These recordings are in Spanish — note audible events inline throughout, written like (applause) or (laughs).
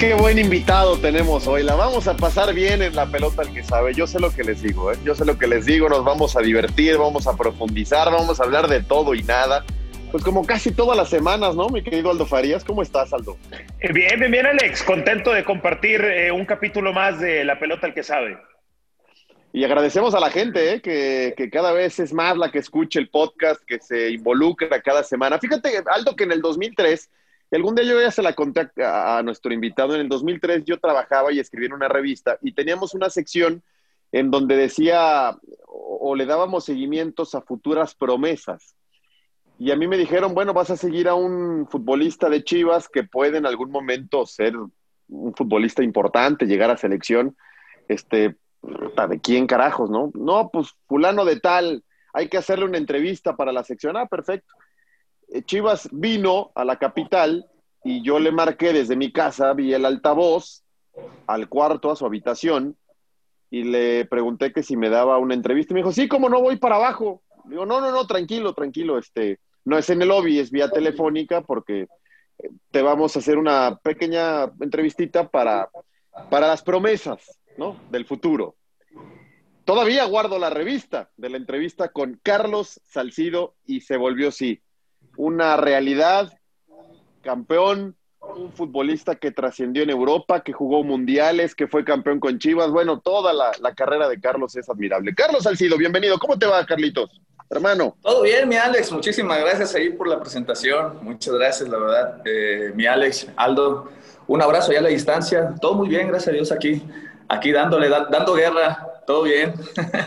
Qué buen invitado tenemos hoy. La vamos a pasar bien en la pelota el que sabe. Yo sé lo que les digo, ¿eh? Yo sé lo que les digo. Nos vamos a divertir, vamos a profundizar, vamos a hablar de todo y nada. Pues como casi todas las semanas, ¿no? Mi querido Aldo Farías, ¿cómo estás, Aldo? Eh, Bien, bien, bien, Alex. Contento de compartir eh, un capítulo más de La Pelota al que sabe. Y agradecemos a la gente, ¿eh? que, que cada vez es más la que escucha el podcast, que se involucra cada semana. Fíjate, Aldo, que en el 2003, y algún día yo ya se la conté a, nuestro invitado, en el 2003 yo trabajaba y escribía en una revista y teníamos una sección en donde decía o, o le dábamos seguimientos a futuras promesas. Y a mí me dijeron, bueno, vas a seguir a un futbolista de Chivas que puede en algún momento ser un futbolista importante, llegar a selección. Este, ¿de quién carajos, no? No, pues fulano de tal, hay que hacerle una entrevista para la sección. Ah, perfecto. Eh, Chivas vino a la capital y yo le marqué desde mi casa, vi el altavoz al cuarto, a su habitación, y le pregunté que si me daba una entrevista. Me dijo, sí, como no voy para abajo. Digo, no, no, no, tranquilo, tranquilo, este, no es en el lobby, es vía telefónica porque eh, te vamos a hacer una pequeña entrevistita para, para las promesas, ¿no? Del futuro. Todavía guardo la revista de la entrevista con Carlos Salcido y se volvió sí. Una realidad, campeón, un futbolista que trascendió en Europa, que jugó mundiales, que fue campeón con Chivas. Bueno, toda la, la carrera de Carlos es admirable. Carlos Salcido, bienvenido. ¿Cómo te va, Carlitos? Hermano. Todo bien, mi Alex. Muchísimas gracias ahí por la presentación. Muchas gracias, la verdad. Eh, mi Alex, Aldo, un abrazo allá a la distancia. Todo muy bien, gracias a Dios aquí, aquí dándole, da- dando guerra. Todo bien.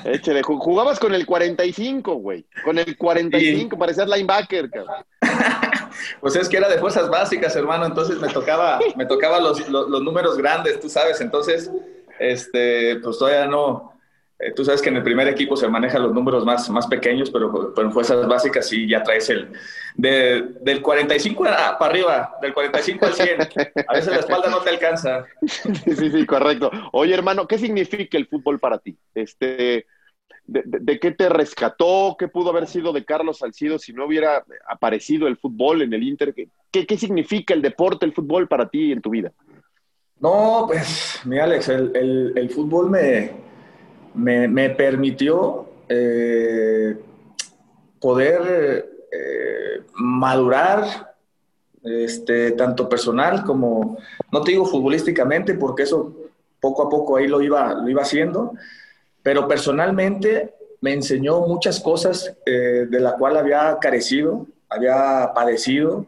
Échale, ju- jugabas con el 45, güey. Con el 45, parecías linebacker, cabrón. (laughs) Pues es que era de fuerzas básicas, hermano. Entonces me tocaba, me tocaba los, los, los números grandes, tú sabes. Entonces, este, pues todavía no. Eh, tú sabes que en el primer equipo se manejan los números más, más pequeños, pero, pero en fuerzas básicas sí ya traes el. De, del 45 a- para arriba, del 45 al 100. A veces la espalda no te alcanza. Sí, sí, sí, correcto. Oye, hermano, ¿qué significa el fútbol para ti? Este, de, de- de qué te rescató? ¿Qué pudo haber sido de Carlos Salcido si no hubiera aparecido el fútbol en el Inter? ¿Qué, qué, significa el deporte, el fútbol para ti en tu vida? No, pues, mi Alex, el, el- el fútbol me, me, permitió eh, poder eh, madurar, este, tanto personal como, no te digo futbolísticamente, porque eso poco a poco ahí lo iba, lo iba haciendo, pero personalmente me enseñó muchas cosas eh, de la cual había carecido, había padecido.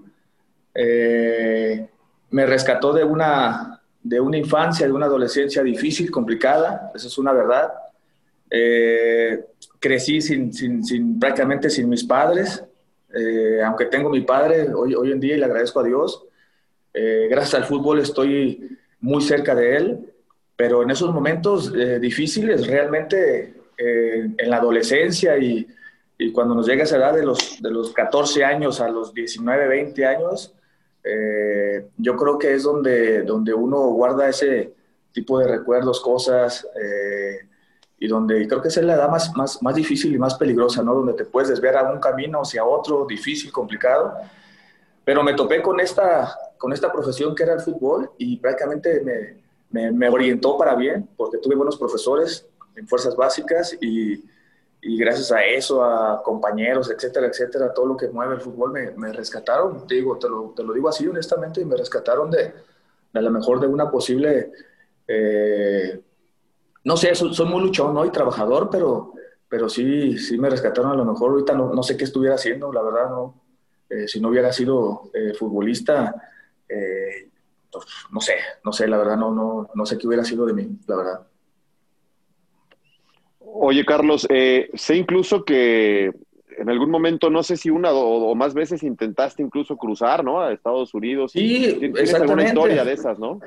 Me rescató de una, de una infancia, de una adolescencia difícil, complicada, esa es una verdad. Eh, crecí sin, sin, sin, prácticamente sin mis padres, aunque tengo mi padre hoy, hoy en día y le agradezco a Dios. gracias al fútbol estoy muy cerca de él, pero en esos momentos difíciles realmente en la adolescencia y, y, cuando nos llega esa edad de los, de los 14 años a los 19, 20 años, eh, yo creo que es donde, donde uno guarda ese tipo de recuerdos, cosas, eh, y donde creo que esa es la edad más, más, más difícil y más peligrosa, ¿no? Donde te puedes desviar a un camino hacia otro, difícil, complicado. Pero me topé con esta, con esta profesión que era el fútbol y prácticamente me, me, me orientó para bien, porque tuve buenos profesores, en fuerzas básicas y, y, gracias a eso, a compañeros, etcétera, etcétera, todo lo que mueve el fútbol me, me rescataron, te, digo, te, lo, te lo, digo así honestamente, y me rescataron de, de a lo mejor de una posible, eh, no sé, soy, soy, muy luchón ¿no? y trabajador, pero, pero sí, sí me rescataron a lo mejor, ahorita no, no sé qué estuviera haciendo, la verdad, no, eh, si no hubiera sido eh, futbolista, pues, no sé, no sé, la verdad, no, no, no sé qué hubiera sido de mí, la verdad. Oye, Carlos, eh, sé incluso que en algún momento, no sé si una o, o, más veces intentaste incluso cruzar, ¿no? A Estados Unidos. Sí, ¿Tienes exactamente. alguna historia de esas, no?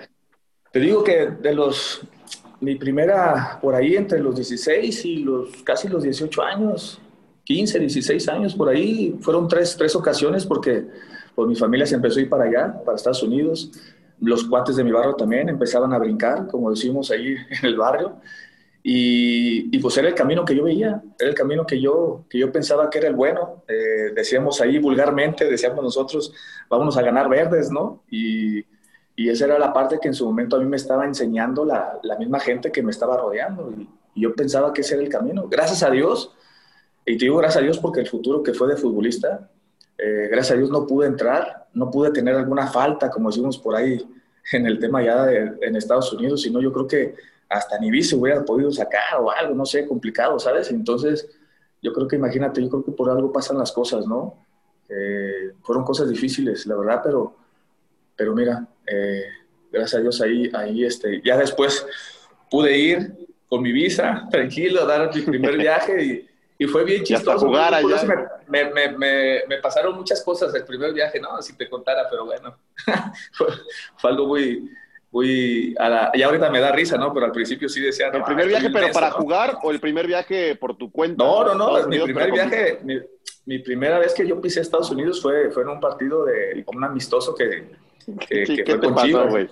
Te digo que de los, mi primera, por ahí entre los 16 y los casi los 18 años, 15, 16 años, por ahí, fueron tres, tres ocasiones porque pues, mi familia se empezó a ir para allá, para Estados Unidos. Los cuates de mi barrio también empezaban a brincar, como decimos ahí (laughs) en el barrio. Y, pues era el camino que yo veía, era el camino que yo, que yo pensaba que era el bueno. Eh, decíamos ahí vulgarmente, decíamos nosotros, vámonos a ganar verdes, ¿no? Y, y, esa era la parte que en su momento a mí me estaba enseñando la, la misma gente que me estaba rodeando. Y, yo pensaba que ese era el camino. Gracias a Dios, y te digo gracias a Dios porque el futuro que fue de futbolista, eh, gracias a Dios no pude entrar, no pude tener alguna falta, como decimos por ahí en el tema ya de, en Estados Unidos, sino yo creo que hasta ni vice hubiera podido sacar o algo, no sé, complicado, ¿sabes? Entonces, yo creo que imagínate, yo creo que por algo pasan las cosas, ¿no? Eh, fueron cosas difíciles, la verdad, pero, pero mira, eh, gracias a Dios ahí, ahí este, ya después pude ir con mi visa, (laughs) tranquilo, dar mi primer (laughs) viaje y, y fue bien chistoso. Jugar allá. Me, me, me, me, pasaron muchas cosas el primer viaje, no, si te contara, pero bueno, (laughs) fue, fue algo muy, muy a la, y ahorita me da risa, ¿no? Pero al principio sí decía. ¿El primer viaje, pero para ¿no? jugar o el primer viaje por tu cuenta? No, no, no. Mi primer viaje, mi, mi, primera vez que yo pisé Estados Unidos fue, fue en un partido de un amistoso que, que, ¿Qué, que ¿qué fue te con pasó, Chivas. güey?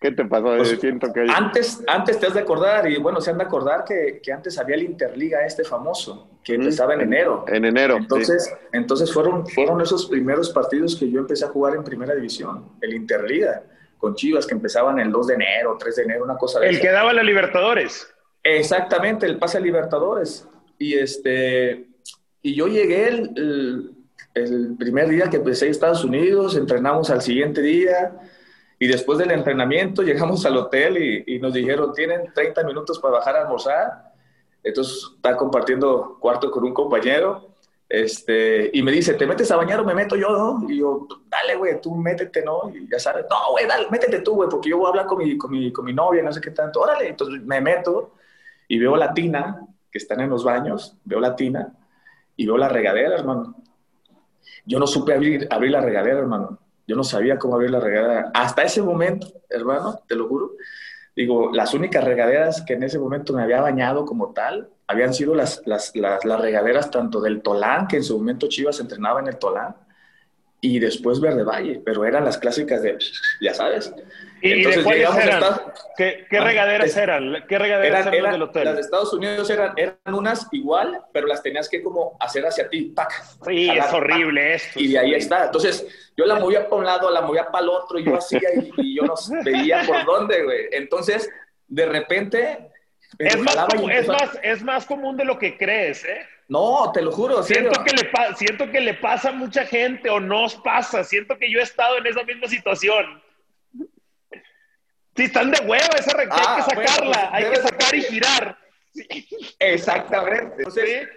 ¿Qué te pasó? Pues, Siento que... Antes, antes te has de acordar, y bueno, se han de acordar que, que antes había el Interliga este famoso, que empezaba en enero. En enero. Entonces, sí. entonces fueron, fueron esos primeros partidos que yo empecé a jugar en primera división, el Interliga con Chivas que empezaban el 2 de enero, 3 de enero, una cosa de El esa. que daba la Libertadores. Exactamente, el pase a Libertadores. Y este y yo llegué el, el, el, primer día que empecé a Estados Unidos, entrenamos al siguiente día y después del entrenamiento llegamos al hotel y, y nos dijeron, tienen 30 minutos para bajar a almorzar. Entonces está compartiendo cuarto con un compañero este, y me dice, ¿te metes a bañar o me meto yo, no? Y yo, dale, güey, tú métete, ¿no? Y ya sabes, no, güey, dale, métete tú, güey, porque yo voy a hablar con mi, con, mi, con mi novia, no sé qué tanto. Órale, entonces me meto y veo la tina, que están en los baños, veo la tina y veo la regadera, hermano. Yo no supe abrir, abrir la regadera, hermano. Yo no sabía cómo abrir la regadera. Hasta ese momento, hermano, te lo juro. Digo, las únicas regaderas que en ese momento me había bañado como tal habían sido las, las, las, las, regaderas tanto del Tolán, que en su momento Chivas entrenaba en el Tolán, y después Verde Valle, pero eran las clásicas de, ya sabes. ¿Y, Entonces, ¿y de cuáles eran? ¿Qué, qué, regaderas ah, eran? ¿Qué regaderas eran, eran, del hotel? Las de Estados Unidos eran, eran unas igual, pero las tenías que como hacer hacia ti, ¡pac! Sí, es horrible esto. Y de ahí está. Entonces, yo la movía para un lado, la movía para el otro, y yo hacía, y, y yo no (laughs) veía por dónde, güey. Entonces, de repente es más, común, es, más, es más común de lo que crees, ¿eh? No, te lo juro. Siento que, le siento que le pasa a mucha gente o no os pasa. Siento que yo he estado en esa misma situación. Si están de hueva esa ah, hay que sacarla, bueno, pues, hay que sacar y girar. Exactamente. Entonces,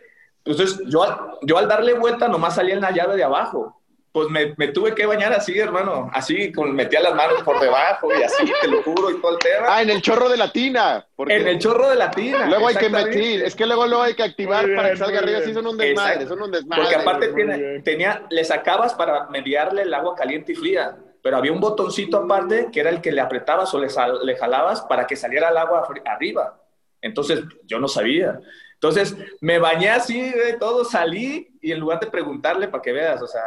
entonces yo, al- yo al darle vuelta nomás salía en la llave de abajo. Pues me, me tuve que bañar así, hermano. Así, con, metía las manos por debajo y así, te lo juro, y todo el tema. Ah, en el chorro de la tina. porque En el chorro de la tina. Luego hay que meter, es que luego lo hay que activar para que salga arriba, bien. sí son un desmadre, Exacto. son un desmadre. Porque aparte tiene- tenía, le sacabas para mediarle el agua caliente y fría, pero había un botoncito aparte que era el que le apretabas o le, sal- le jalabas para que saliera el agua arriba. Entonces yo no sabía. Entonces me bañé así, de todo, salí y en lugar de preguntarle, para que veas, o sea,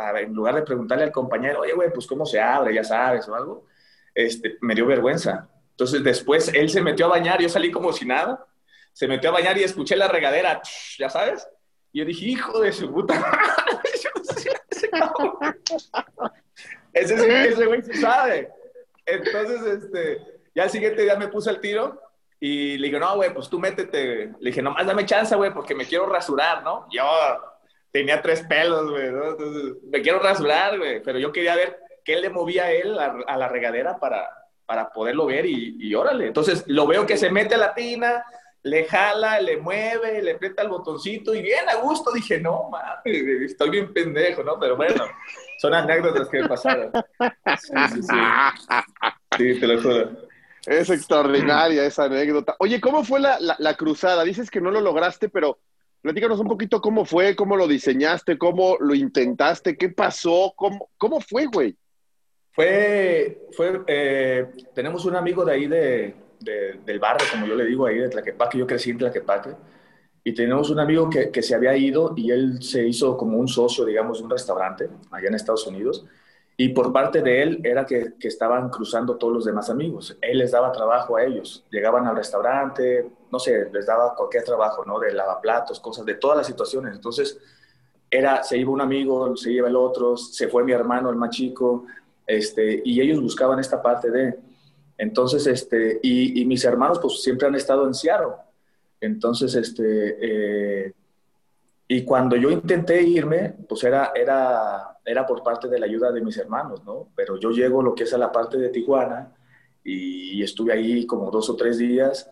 para- en lugar de preguntarle al compañero, oye, güey, pues cómo se abre, ya sabes, o algo, este, me dio vergüenza. Entonces después él se metió a bañar, yo salí como si nada, se metió a bañar y escuché la regadera, ya sabes. Y yo dije, hijo de su puta (laughs) ese. Ese, güey se sabe. Entonces, este, ya el siguiente día me puse al tiro y le digo, no, güey, pues tú métete. Le dije, nomás dame chance, güey, porque me quiero rasurar, ¿no? Yo tenía tres pelos, güey, ¿no? Entonces, me quiero rasurar, güey, pero yo quería ver qué le movía a él a, la regadera para, para poderlo ver y, y órale. Entonces, lo veo que se mete a la tina, le jala, le mueve, le aprieta el botoncito y bien a gusto. Dije, no, mames, estoy bien pendejo, ¿no? Pero bueno, son anécdotas que me pasaron. Sí, sí, sí. Sí, te lo juro. Es extraordinaria esa anécdota. Oye, ¿cómo fue la- la cruzada? Dices que no lo lograste, pero platícanos un poquito cómo fue, cómo lo diseñaste, cómo lo intentaste, qué pasó, cómo, cómo fue, güey. Fue, fue eh, tenemos un amigo de ahí de, de- del barrio, como yo le digo, ahí de Tlaquepaque, yo crecí en Tlaquepaque, y tenemos un amigo que, que se había ido y él se hizo como un socio, digamos, de un restaurante allá en Estados Unidos, y por parte de él era que, que estaban cruzando todos los demás amigos. Él les daba trabajo a ellos, llegaban al restaurante, no sé, les daba cualquier trabajo, ¿no? De lavaplatos, cosas, de todas las situaciones. Entonces, era, se iba un amigo, se iba el otro, se fue mi hermano, el más chico, este, y ellos buscaban esta parte de, entonces, este, y, y mis hermanos pues siempre han estado en Seattle, entonces, este, eh, y cuando yo intenté irme, pues era, era, era por parte de la ayuda de mis hermanos, ¿no? Pero yo llego lo que es a la parte de Tijuana y, estuve ahí como dos o tres días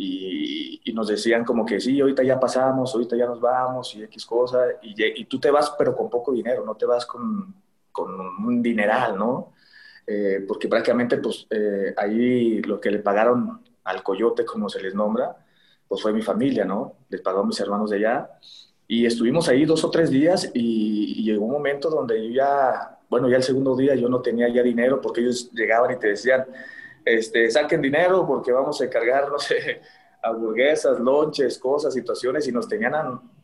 y, y nos decían como que sí, ahorita ya pasamos, ahorita ya nos vamos y X cosa, y, y tú te vas pero con poco dinero, no te vas con, con un dineral, ¿no? Eh, porque prácticamente pues eh, ahí lo que le pagaron al coyote, como se les nombra, pues fue mi familia, ¿no? Les pagó a mis hermanos de allá. Y estuvimos ahí dos o tres días y, y llegó un momento donde yo ya, bueno, ya el segundo día yo no tenía ya dinero porque ellos llegaban y te decían, este, saquen dinero porque vamos a encargar, no sé, (laughs) hamburguesas, lonches, cosas, situaciones y nos tenían,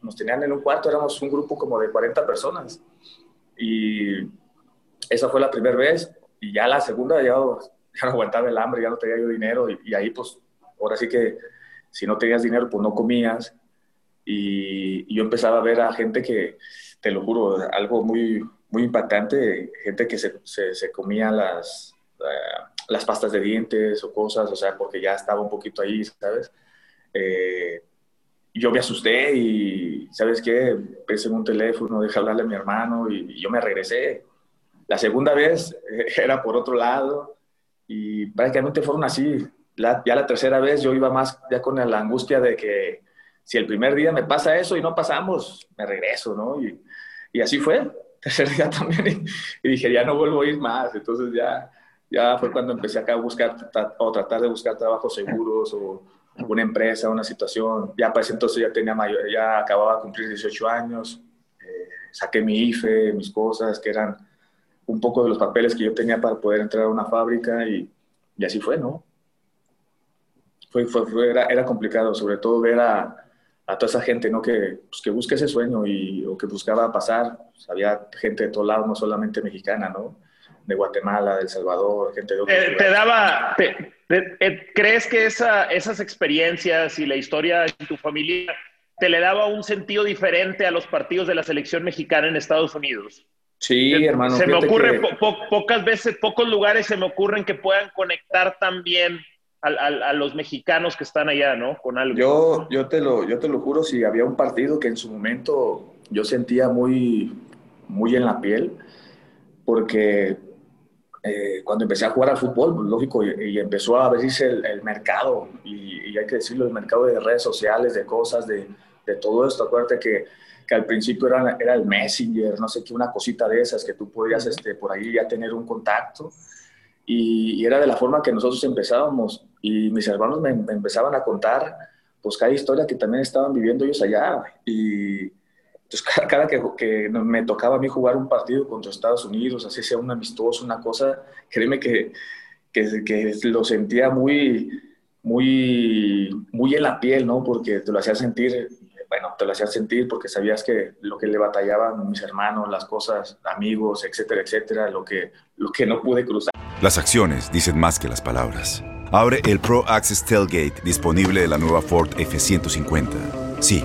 nos tenían en un cuarto, éramos un grupo como de 40 personas. Y esa fue la primera vez y ya la segunda ya, (laughs) ya no aguantaba el hambre, ya no tenía yo dinero y, y ahí pues ahora sí que si no tenías dinero pues no comías y, y yo empezaba a ver a gente que, te lo juro, algo muy, muy impactante, gente que se, se, se comía las, eh, las pastas de dientes o cosas, o sea, porque ya estaba un poquito ahí, ¿sabes? Eh, yo me asusté y, ¿sabes qué? Pensé en un teléfono, dejé hablarle a mi hermano y, yo me regresé. La segunda vez (laughs) era por otro lado y prácticamente fueron así. Ya la tercera vez yo iba más ya con la angustia de que si el primer día me pasa eso y no pasamos, me regreso, ¿no? Y, y así fue. (laughs) Tercer día también y, y dije, ya no vuelvo a ir más. Entonces ya, ya fue cuando empecé acá a buscar o tratar de buscar trabajos seguros o una empresa, una situación. Ya para ese entonces ya tenía mayor, ya acababa de cumplir 18 años. Eh, saqué mi IFE, mis cosas, que eran un poco de los papeles que yo tenía para poder entrar a una fábrica y, y así fue, ¿no? Fue, fue, fue- era, era complicado, sobre todo ver a, a toda esa gente, ¿no? Que, pues, que busca ese sueño y, o que buscaba pasar. Había gente de todos lados, no solamente mexicana, ¿no? De Guatemala, de El Salvador, gente de otros Eh, te daba, te- te- eh, ¿crees que esa, esas experiencias y la historia en tu familia te le daba un sentido diferente a los partidos de la selección mexicana en Estados Unidos? Sí, Se- hermano. Se me ocurre, que- po- po- pocas veces, pocos lugares se me ocurren que puedan conectar también al- al- a, los mexicanos que están allá, ¿no? Con algo. Yo, yo, te lo, yo te lo juro, si había un partido que en su momento yo sentía muy, muy en la piel, porque eh, cuando empecé a jugar al fútbol, pues, lógico, y, empezó a abrirse el, mercado, y, hay que decirlo, el mercado de redes sociales, de cosas, de, de todo esto. Acuérdate que, que al principio era, era, el Messenger, no sé qué, una cosita de esas, que tú podías este, por ahí ya tener un contacto. Y, era de la forma que nosotros empezábamos. Y mis hermanos me, me, empezaban a contar, pues cada historia que también estaban viviendo ellos allá. Y entonces, (laughs) cada, que, que, me tocaba a mí jugar un partido contra Estados Unidos, así sea un amistoso, una cosa, créeme que, que, que lo sentía muy, muy, muy en la piel, ¿no? Porque te lo hacía sentir, bueno, te lo hacía sentir porque sabías que lo que le batallaban mis hermanos, las cosas, amigos, etcétera, etcétera, lo que, lo que no pude cruzar. Las acciones dicen más que las palabras. Abre el Pro Access Tailgate disponible de la nueva Ford F-150. Sí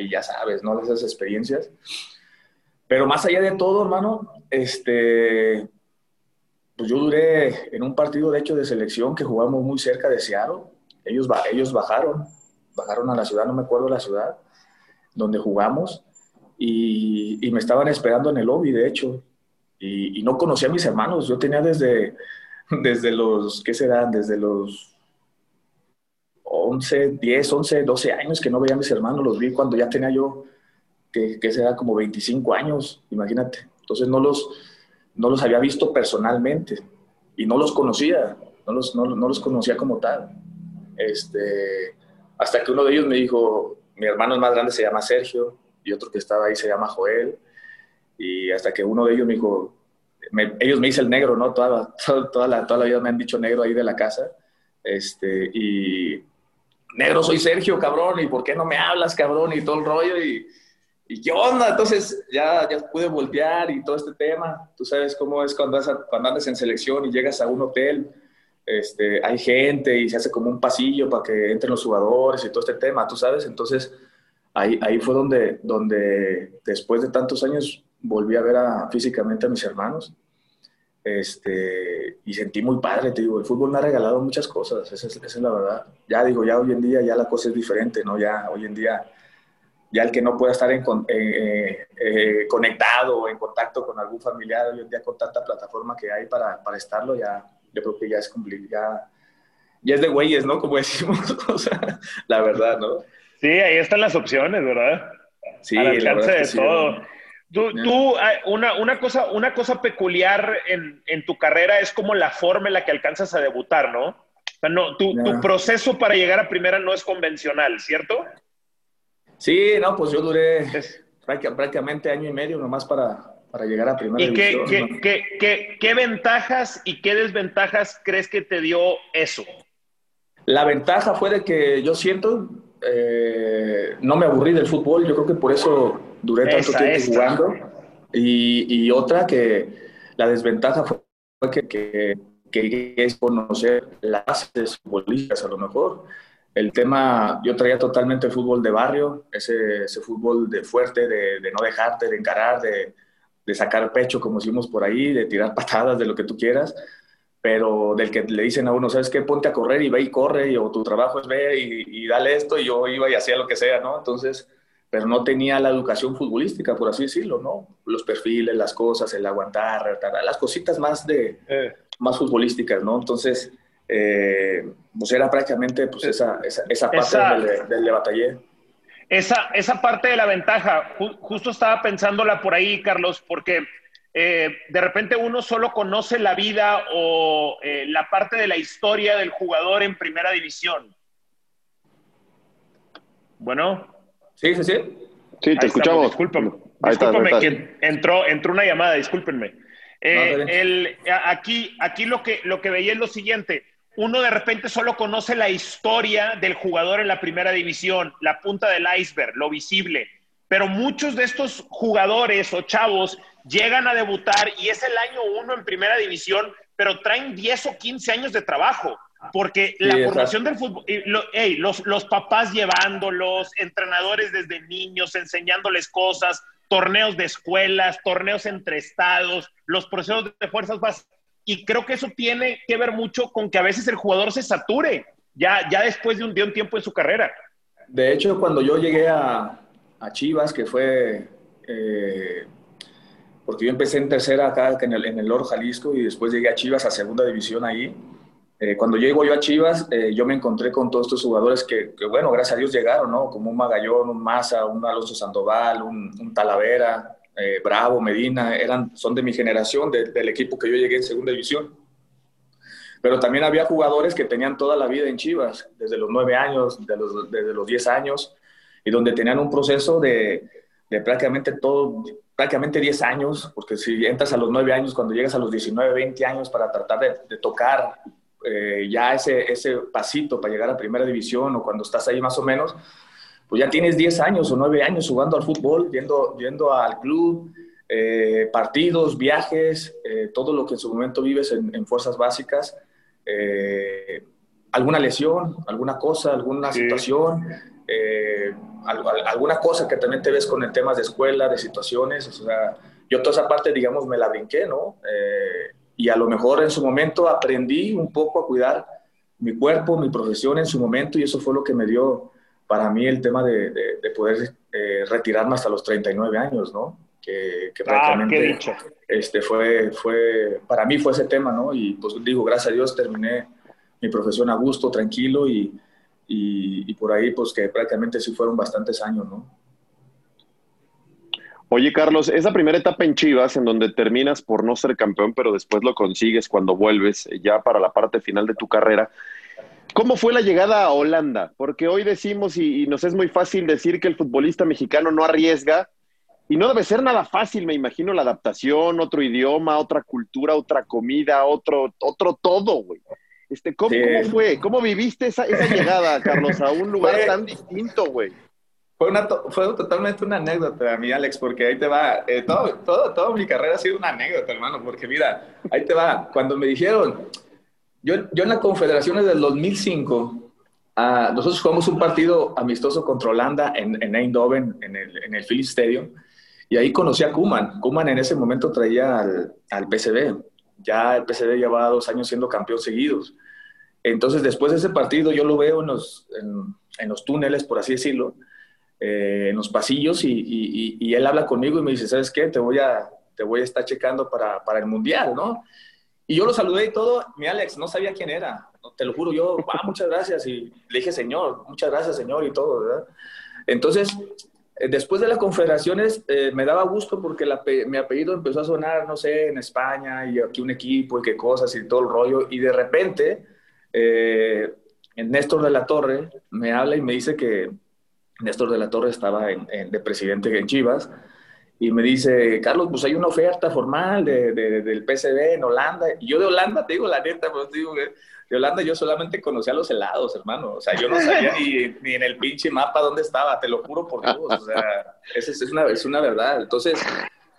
y ya sabes, ¿no? Esas experiencias. Pero más allá de todo, hermano, este, pues yo duré en un partido, de hecho, de selección que jugamos muy cerca de Seattle. Ellos, ellos bajaron, bajaron a la ciudad, no me acuerdo la ciudad, donde jugamos, y, me estaban esperando en el lobby, de hecho, y, y, no conocía a mis hermanos. Yo tenía desde, (laughs) desde los, ¿qué serán? Desde los 11, 10, 11, 12 años que no veía a mis hermanos, los vi cuando ya tenía yo, que, que será como 25 años, imagínate. Entonces no los, no los había visto personalmente y no los conocía, no los, no, no los conocía como tal. Este, hasta que uno de ellos me dijo, mi hermano más grande se llama Sergio y otro que estaba ahí se llama Joel. Y hasta que uno de ellos me dijo, ellos me dicen el negro, ¿no? (laughs) Toda, toda, la, toda la vida me han dicho negro ahí de la casa. Este, y, negro soy Sergio, cabrón, y ¿por qué no me hablas, cabrón? Y todo el rollo, y, y ¿qué onda? Entonces ya, ya pude voltear y todo este tema. Tú sabes cómo es cuando, cuando andas en selección y llegas a un hotel, este, hay gente y se hace como un pasillo para que entren los jugadores y todo este tema, tú sabes. Entonces ahí, ahí fue donde, donde después de tantos años volví a ver físicamente a mis hermanos este, y sentí muy padre, te digo, el fútbol me ha regalado muchas cosas, esa es, la verdad. Ya digo, ya hoy en día ya la cosa es diferente, ¿no? Ya hoy en día, ya el que no pueda estar en, eh, eh, conectado o en contacto con algún familiar, hoy en día con tanta plataforma que hay para, para estarlo, ya yo creo que ya es complicado, ya, ya es de güeyes, ¿no? Como (laughs) decimos, o sea, la verdad, ¿no? Sí, ahí están las opciones, ¿verdad? Sí, la verdad de todo. Tú, ah, una, una, cosa, una cosa peculiar en, en, tu carrera es como la forma en la que alcanzas a debutar, ¿no? O sea, no, tu, tu, proceso para llegar a primera no es convencional, ¿cierto? Sí, no, pues yo duré prácticamente año y medio nomás para, para llegar a primera ¿Y qué, qué, qué, qué, qué ventajas y qué desventajas crees que te dio eso? La ventaja fue de que yo siento eh, no me aburrí del fútbol, yo creo que por eso duré tanto tiempo jugando. Y, y, otra que la desventaja fue que, que, que es conocer las bases futbolísticas a lo mejor. El tema, yo traía totalmente el fútbol de barrio, ese, ese fútbol de fuerte, de, de, no dejarte, de encarar, de, de sacar pecho, como decimos por ahí, de tirar (laughs) patadas, de lo que tú quieras pero del que le dicen a uno, ¿sabes qué? Ponte a correr y ve y corre, y, o tu trabajo es ver y, y, dale esto, y yo iba y hacía lo que sea, ¿no? Entonces, pero no tenía la educación futbolística, por así decirlo, ¿no? Los perfiles, las cosas, el aguantar, las cositas más de, eh. más futbolísticas, ¿no? Entonces, eh, pues era prácticamente pues esa, esa, esa parte esa, del, del, batallé. Esa, esa parte de la ventaja, ju justo estaba pensándola por ahí, Carlos, porque eh, de repente uno solo conoce la vida o eh, la parte de la historia del jugador en primera división. Bueno. Sí, sí, sí. Sí, te escuchamos. Discúlpame, discúlpame que entró, entró una llamada, discúlpenme. Eh, no, el, aquí aquí lo, que, lo que veía es lo siguiente. Uno de repente solo conoce la historia del jugador en la primera división, la punta del iceberg, lo visible. Pero muchos de estos jugadores o chavos llegan a debutar y es el año uno en primera división, pero traen 10 o 15 años de trabajo. Porque la sí, formación del fútbol, lo, hey, los, los papás llevándolos, entrenadores desde niños, enseñándoles cosas, torneos de escuelas, torneos entre estados, los procesos de fuerzas básicas. Y creo que eso tiene que ver mucho con que a veces el jugador se sature ya, ya después de un, de un tiempo en su carrera. De hecho, cuando yo llegué a, a Chivas, que fue eh, porque yo empecé en tercera acá en el, en el Loro Jalisco y después llegué a Chivas a segunda división ahí. Eh, cuando llego yo a Chivas, eh, yo me encontré con todos estos jugadores que, bueno, gracias a Dios llegaron, ¿no? Como un Magallón, un Maza, un Alonso Sandoval, un, Talavera, eh, Bravo, Medina, eran, son de mi generación, de, del equipo que yo llegué en segunda división. Pero también había jugadores que tenían toda la vida en Chivas, desde los nueve años, de los, desde los diez años, y donde tenían un proceso de, de prácticamente todo, prácticamente 10 años, porque si entras a los 9 años, cuando llegas a los 19, 20 años para tratar de, de tocar eh, ya ese, ese pasito para llegar a primera división o cuando estás ahí más o menos, pues ya tienes 10 años o 9 años jugando al fútbol, yendo, yendo al club, eh, partidos, viajes, eh, todo lo que en su momento vives en, en fuerzas básicas, eh, alguna lesión, alguna cosa, alguna sí. situación. Eh, alguna cosa que también te ves con el tema de escuela, de situaciones, o sea, yo toda esa parte, digamos, me la brinqué, ¿no? Eh, y a lo mejor en su momento aprendí un poco a cuidar mi cuerpo, mi profesión en su momento, y eso fue lo que me dio para mí el tema de, de, de poder eh, retirarme hasta los 39 años, ¿no? Que, que prácticamente ah, este, fue, fue, para mí fue ese tema, ¿no? Y pues digo, gracias a Dios terminé mi profesión a gusto, tranquilo y, y, y, por ahí pues que prácticamente sí fueron bastantes años, ¿no? Oye, Carlos, esa primera etapa en Chivas, en donde terminas por no ser campeón, pero después lo consigues cuando vuelves eh, ya para la parte final de tu carrera, ¿cómo fue la llegada a Holanda? Porque hoy decimos, y, y nos es muy fácil decir que el futbolista mexicano no arriesga, y no debe ser nada fácil, me imagino, la adaptación, otro idioma, otra cultura, otra comida, otro, otro todo, güey. Este, ¿cómo, sí. ¿Cómo, fue? ¿Cómo viviste esa, esa llegada, (laughs) Carlos, a un lugar fue, tan distinto, güey? Fue, una, fue totalmente una anécdota, mi Alex, porque ahí te va. Eh, todo, todo, toda mi carrera ha sido una anécdota, hermano, porque mira, ahí te va. Cuando me dijeron, yo, yo en las confederaciones del 2005, uh, nosotros jugamos un partido amistoso contra Holanda en, en Eindhoven, en el, en el Philips Stadium, y ahí conocí a Kuman. Kuman en ese momento traía al, al PCB. Ya el PCB llevaba dos años siendo campeón seguidos. Entonces, después de ese partido, yo lo veo en los, en, los túneles, por así decirlo, eh, en los pasillos, y, él habla conmigo y me dice, ¿sabes qué? Te voy a, te voy a estar checando para, para el Mundial, ¿no? Y yo lo saludé y todo, mi Alex, no sabía quién era, te lo juro, yo, ah, muchas gracias, y le dije, señor, muchas gracias, señor, y todo, ¿verdad? Entonces, eh, después de las confederaciones eh, me daba gusto porque la, mi apellido empezó a sonar, no sé, en España y aquí un equipo y qué cosas y todo el rollo. Y de repente, eh, Néstor de la Torre me habla y me dice que Néstor de la Torre estaba en, en, de presidente en Chivas y me dice, Carlos, pues hay una oferta formal de, del PCB en Holanda. Y yo de Holanda, te digo la neta, pues de Holanda yo solamente conocía los helados, hermano. O sea, yo no sabía ni, en el pinche mapa dónde estaba, te lo juro por Dios. O sea, es, es, una, es una verdad. Entonces,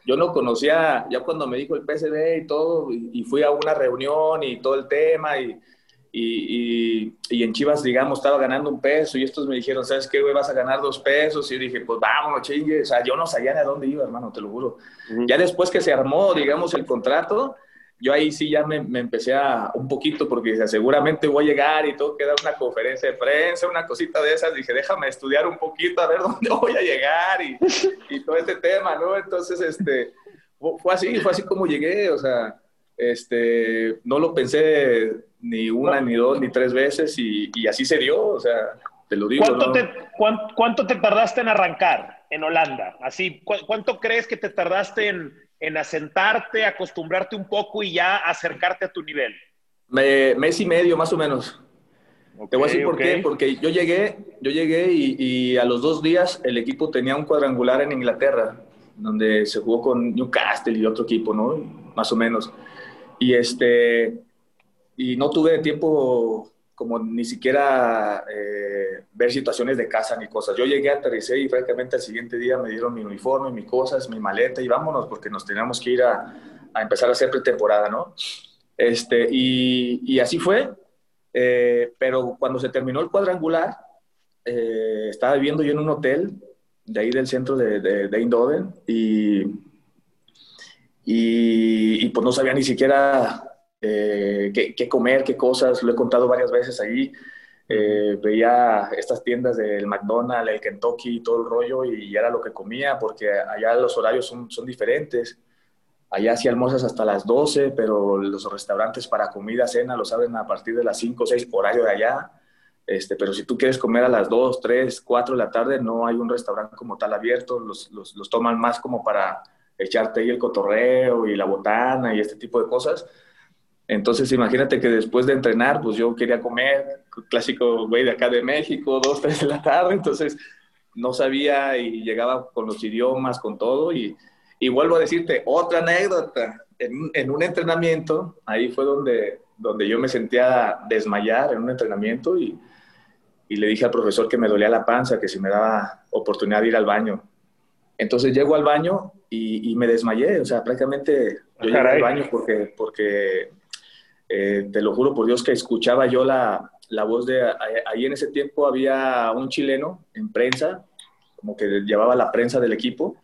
yo no conocía, ya cuando me dijo el PCB y todo, y, fui a una reunión y todo el tema, y, y, y, en Chivas, digamos, estaba ganando un peso y estos me dijeron, ¿sabes qué, güey? Vas a ganar dos pesos. Y yo dije, pues vámonos, chingue. O sea, yo no sabía ni a dónde iba, hermano, te lo juro. Ya después que se armó, digamos, el contrato, yo ahí sí ya me, me, empecé a un poquito, porque seguramente voy a llegar y todo, queda una conferencia de prensa, una cosita de esas. Dije, déjame estudiar un poquito a ver (laughs) dónde voy a llegar y, y todo este tema, ¿no? Entonces, este, fue así, fue así como llegué, o sea, este, no lo pensé ni una, ni dos, ni tres veces y, y, así se dio, o sea, te lo digo. ¿Cuánto, te, cuánto, te tardaste en arrancar en Holanda? Así, ¿cuánto crees que te tardaste en, en asentarte, acostumbrarte un poco y ya acercarte a tu nivel? Me, mes y medio, más o menos. te voy a decir por qué, porque yo llegué, yo llegué y, y, a los dos días el equipo tenía un cuadrangular en Inglaterra, donde se jugó con Newcastle y otro equipo, ¿no? Más o menos. Y este, y no tuve tiempo como ni siquiera eh, ver situaciones de casa ni cosas. Yo llegué, aterricé y francamente al siguiente día me dieron mi uniforme, mis cosas, mi maleta y vámonos porque nos teníamos que ir a, a empezar a hacer pretemporada, ¿no? Este, y, y así fue, eh, pero cuando se terminó el cuadrangular, eh, estaba viviendo yo en un hotel de ahí del centro de, de, de Eindhoven y, y, y pues no sabía ni siquiera eh, qué, comer, qué cosas, lo he contado varias veces ahí. Eh, veía estas tiendas del McDonald's, el Kentucky, todo el rollo y era lo que comía porque allá los horarios son, son diferentes. Allá sí almuerzas hasta las 12, pero los restaurantes para comida, cena los abren a partir de las 5 o 6 horario de allá. Este, pero si tú quieres comer a las 2, 3, 4 de la tarde, no hay un restaurante como tal abierto, los, los, los toman más como para echarte ahí el cotorreo y la botana y este tipo de cosas. Entonces, imagínate que después de entrenar, pues yo quería comer, clásico güey de acá de México, (laughs) dos, tres de la tarde, entonces no sabía y llegaba con los idiomas, con todo. Y, y vuelvo a decirte, otra anécdota, en, en, un entrenamiento, ahí fue donde, donde yo me sentía desmayar en un entrenamiento y, y le dije al profesor que me dolía la panza, que si me daba oportunidad de ir al baño. Entonces llego al baño y, y me desmayé, o sea, prácticamente yo llegué al baño porque, porque eh, te lo juro por Dios que escuchaba yo la, la voz de... Ahí en ese tiempo había un chileno en prensa, como que llevaba la prensa del equipo.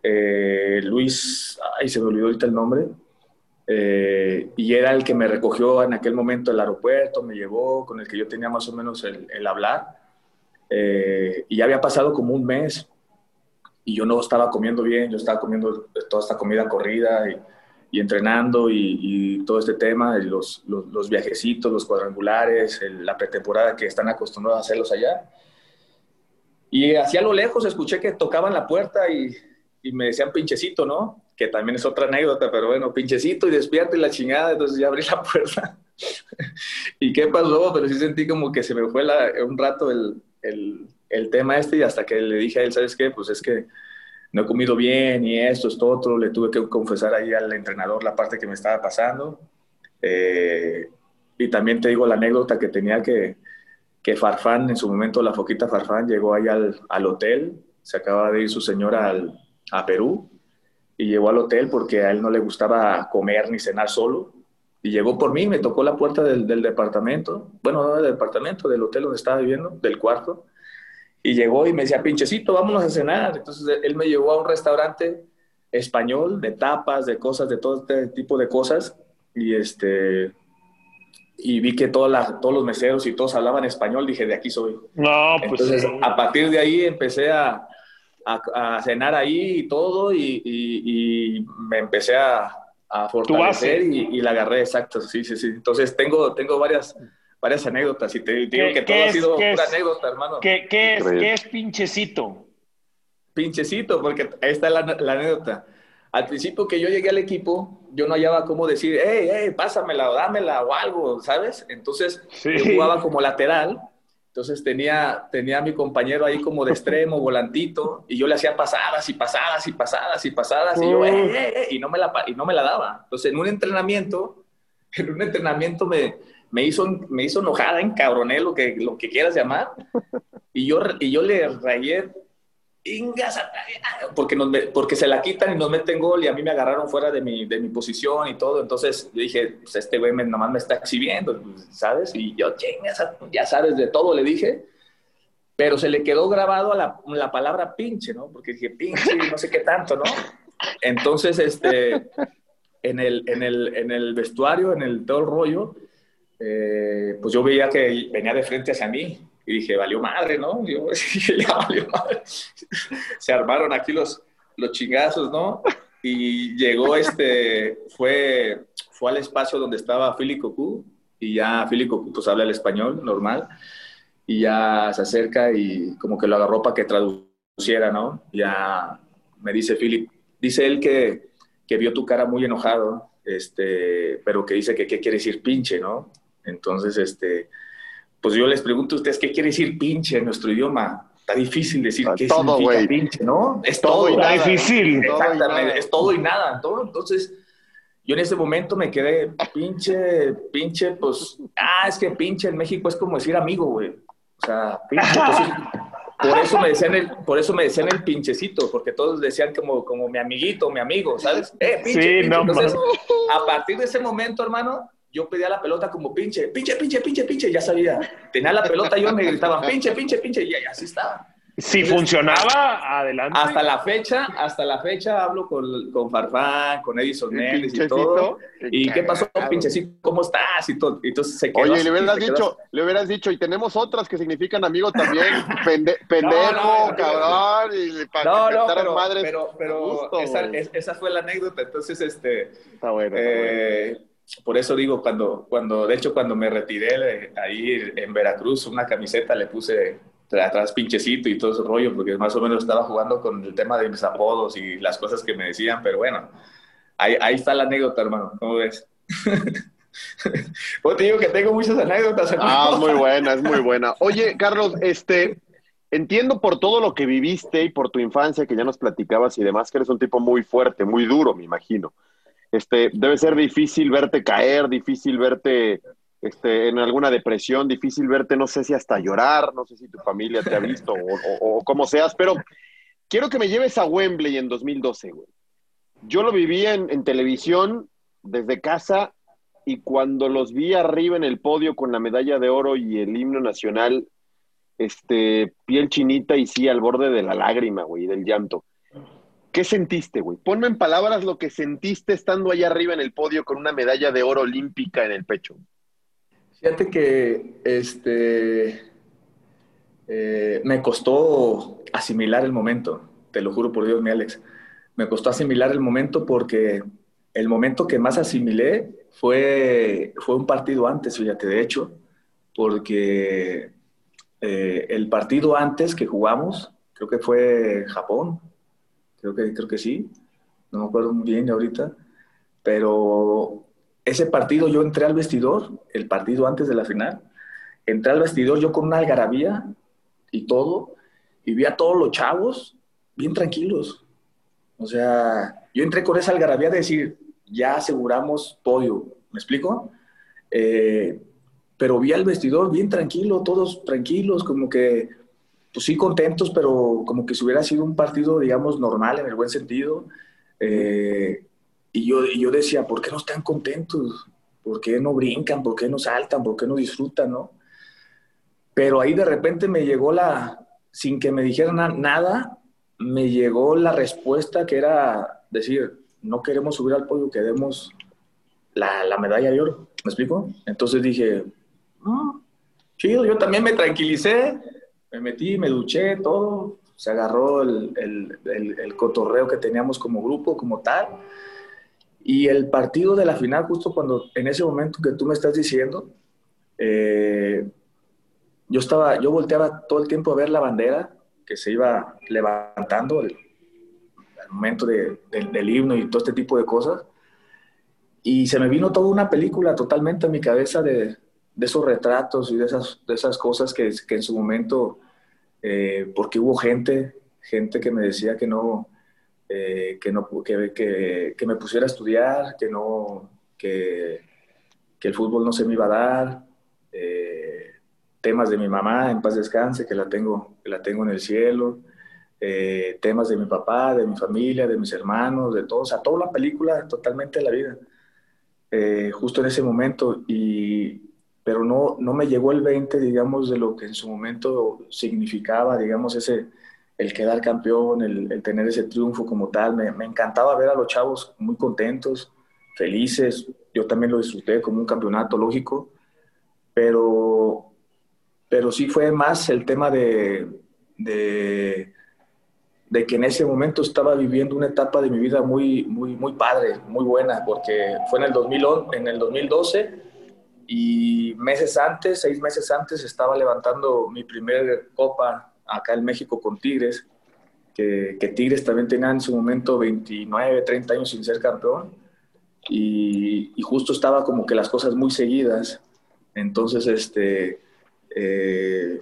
Eh, Luis, ay, se me olvidó ahorita el nombre. Eh, y era el que me recogió en aquel momento el aeropuerto, me llevó, con el que yo tenía más o menos el, el hablar. y ya había pasado como un mes y yo no estaba comiendo bien, yo estaba comiendo toda esta comida corrida y y entrenando y, todo este tema, los, los, los viajecitos, los cuadrangulares, la pretemporada que están acostumbrados a hacerlos allá. Y hacia lo lejos escuché que tocaban la puerta y, y, me decían pinchecito, ¿no? Que también es otra anécdota, pero bueno, pinchecito y despierta y la chingada, entonces ya abrí la (laughs) puerta. ¿Y qué pasó? Pero sí sentí como que se me fue la, un rato el, el, el tema este y hasta que le dije a él, ¿sabes qué? Pues es que no he comido bien y esto, esto, otro. Le tuve que confesar ahí al entrenador la parte que me estaba pasando. Eh, y también te digo la anécdota que tenía que, que Farfán, en su momento la foquita Farfán, llegó ahí al, al hotel, se acaba de ir su señora al, a Perú y llegó al hotel porque a él no le gustaba comer ni cenar solo. Y llegó por mí, me tocó la puerta del, del departamento, bueno, no del departamento, del hotel donde estaba viviendo, del cuarto y llegó y me decía, pinchecito, vámonos a cenar. Entonces él me llevó a un restaurante español de tapas, de cosas, de todo este tipo de cosas. Y este y vi que toda todos los meseros y todos hablaban español, dije, de aquí soy. No, pues Entonces, a partir de ahí empecé a, a, cenar ahí y todo, y, y, me empecé a, a fortalecer y, y, la agarré, exacto, sí, sí, sí. Entonces, tengo, tengo varias, varias anécdotas y te digo que todo ha sido una anécdota, hermano. ¿Qué, qué es, ¿Qué es pinchecito? Pinchecito, porque ahí está la, la, anécdota. Al principio que yo llegué al equipo, yo no hallaba cómo decir, hey, hey, pásamela o dámela o algo, ¿sabes? Entonces yo jugaba como lateral Entonces tenía, tenía a mi compañero ahí como de extremo, (laughs) volantito, y yo le hacía pasadas y pasadas y pasadas y pasadas, y yo, eh, eh, eh", y, no me la, y no me la daba. Entonces en un entrenamiento, (laughs) en un entrenamiento me, me, hizo, me hizo enojada, encabroné, lo que, lo que quieras llamar, (laughs) y yo, y yo le rayé porque, nos, porque se la quitan y nos meten gol y a mí me agarraron fuera de mi, de mi posición y todo. Entonces yo dije, pues este güey me, nomás me está exhibiendo, ¿sabes? Y yo, ya sabes, de todo le dije. Pero se le quedó grabado a la, la palabra pinche, ¿no? Porque dije, pinche, no sé qué tanto, ¿no? Entonces, este, en el, en el, en el vestuario, en el todo el rollo, eh, pues yo veía que venía de frente hacia mí y dije, valió madre, ¿no? Yo (laughs) dije, valió madre. (laughs) Se armaron aquí los, los chingazos, ¿no? Y llegó este, fue, fue al espacio donde estaba Philly Cocu, y ya Philly Cocu pues habla el español normal, y ya se acerca y como que lo agarró para que traduciera, ¿no? Ya me dice Philip, dice él que, que vio tu cara muy enojado, este, pero que dice que qué quiere decir pinche, ¿no? Entonces, este, pues yo les pregunto a ustedes qué quiere decir pinche en nuestro idioma. Está difícil decir qué significa pinche, ¿no? Es todo, y nada. difícil. Exactamente, es todo y nada. ¿no? Entonces, yo en ese momento me quedé pinche, pinche, pues, ah, es que pinche en México es como decir amigo, güey. O sea, pinche, pues, por eso me decían el, por eso me decían el pinchecito, porque todos decían como, como mi amiguito, mi amigo, ¿sabes? Eh, pinche, sí, pinche. Entonces, a partir de ese momento, hermano, yo pedía la pelota como pinche, pinche, pinche, pinche, pinche, ya sabía. Tenía la pelota, yo me gritaba pinche, pinche, pinche, y así estaba. Si funcionaba, adelante. Hasta la fecha, hasta la fecha hablo con, con Farfán, con Edison Méndez y todo. ¿Y qué pasó, pinchecito? ¿Cómo estás? Y todo. Entonces se quedó Oye, le hubieras dicho, le hubieras dicho, y tenemos otras que significan amigo también, (laughs) pendejo, cabrón, y para no, no, pero, madres pero, pero esa, esa, fue la anécdota. Entonces, este. Está bueno. Eh, por eso digo, cuando, cuando, de hecho, cuando me retiré ahí en Veracruz, una camiseta le puse atrás pinchecito y todo ese rollo, porque más o menos estaba jugando con el tema de mis apodos y las cosas que me decían, pero bueno, ahí, ahí está la anécdota, hermano, ¿cómo ves? (laughs) pues te digo que tengo muchas anécdotas. Hermano. Ah, muy buena, es muy buena. Oye, Carlos, este, entiendo por todo lo que viviste y por tu infancia que ya nos platicabas y demás, que eres un tipo muy fuerte, muy duro, me imagino. Este, debe ser difícil verte caer, difícil verte este, en alguna depresión, difícil verte, no sé si hasta llorar, no sé si tu familia te ha visto o, cómo seas, pero quiero que me lleves a Wembley en 2012, güey. Yo lo viví en, en televisión desde casa y cuando los vi arriba en el podio con la medalla de oro y el himno nacional, este, piel chinita y sí, al borde de la lágrima, güey, del llanto. ¿Qué sentiste, güey? Ponme en palabras lo que sentiste estando allá arriba en el podio con una medalla de oro olímpica en el pecho. Fíjate que este, eh, me costó asimilar el momento, te lo juro por Dios, mi Alex. Me costó asimilar el momento porque el momento que más asimilé fue, fue un partido antes, fíjate, de hecho, porque eh, el partido antes que jugamos, creo que fue Japón, creo que, creo que sí, no me acuerdo muy bien ahorita, pero ese partido yo entré al vestidor, el partido antes de la final, entré al vestidor yo con una algarabía y todo, y vi a todos los chavos bien tranquilos. O sea, yo entré con esa algarabía de decir, ya aseguramos podio, ¿me explico? Eh, pero vi al vestidor bien tranquilo, todos tranquilos, como que pues sí contentos, pero como que si hubiera sido un partido, digamos, normal en el buen sentido. Eh, y, yo, yo decía, ¿por qué no están contentos? ¿Por qué no brincan? ¿Por qué no saltan? ¿Por qué no disfrutan? ¿no? Pero ahí de repente me llegó la, sin que me dijeran nada, me llegó la respuesta que era decir, no queremos subir al podio, queremos la, la medalla de oro. ¿Me explico? Entonces dije, ah, chido, yo también me tranquilicé me metí, me duché, todo, se agarró el, el, el, cotorreo que teníamos como grupo, como tal. Y el partido de la final, justo cuando, en ese momento que tú me estás diciendo, eh, yo estaba, yo volteaba todo el tiempo a ver la bandera que se iba levantando al, momento de, del himno y todo este tipo de cosas. Y se me vino toda una película totalmente a mi cabeza de, de esos retratos y de esas, de esas cosas que, que en su momento, eh, porque hubo gente, gente que me decía que no, eh, que, no que, que, me pusiera a estudiar, que, no, que, el fútbol no se me iba a dar, eh, temas de mi mamá, en paz descanse, que la tengo, la tengo en el cielo, temas de mi papá, de mi familia, de mis hermanos, de todos, o sea, toda la película, totalmente la vida, justo en ese momento, y, pero no, no me llegó el 20, digamos, de lo que en su momento significaba, digamos, ese, el quedar campeón, el, tener ese triunfo como tal, me, me, encantaba ver a los chavos muy contentos, felices, yo también lo disfruté como un campeonato lógico, pero, pero sí fue más el tema de, de de que en ese momento estaba viviendo una etapa de mi vida muy, muy, muy padre, muy buena, porque fue en el, 2011, en el 2012 y meses antes, seis meses antes, estaba levantando mi primer copa acá en México con Tigres, que, que Tigres también tenía en su momento 29, 30 años sin ser campeón, y, y justo estaba como que las cosas muy seguidas, entonces este, eh,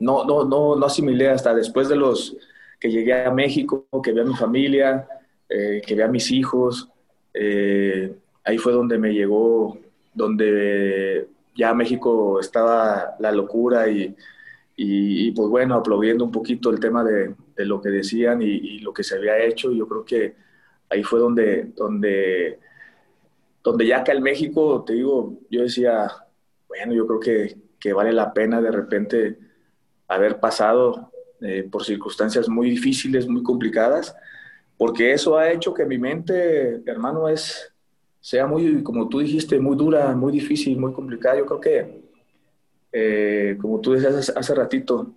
no, no, no, no asimilé hasta después de los que llegué a México, que vi a mi familia, eh, que vi a mis hijos. Eh, ahí fue donde me llegó, donde ya México estaba la locura y, y, pues bueno, aplaudiendo un poquito el tema de, de lo que decían y, lo que se había hecho. Yo creo que ahí fue donde, donde, donde ya acá en México, te digo, yo decía, bueno, yo creo que, que vale la pena de repente haber pasado eh, por circunstancias muy difíciles, muy complicadas, porque eso ha hecho que mi mente, hermano, es, sea muy, como tú dijiste, muy dura, muy difícil, muy complicada. Yo creo que, eh, como tú decías hace, hace, ratito,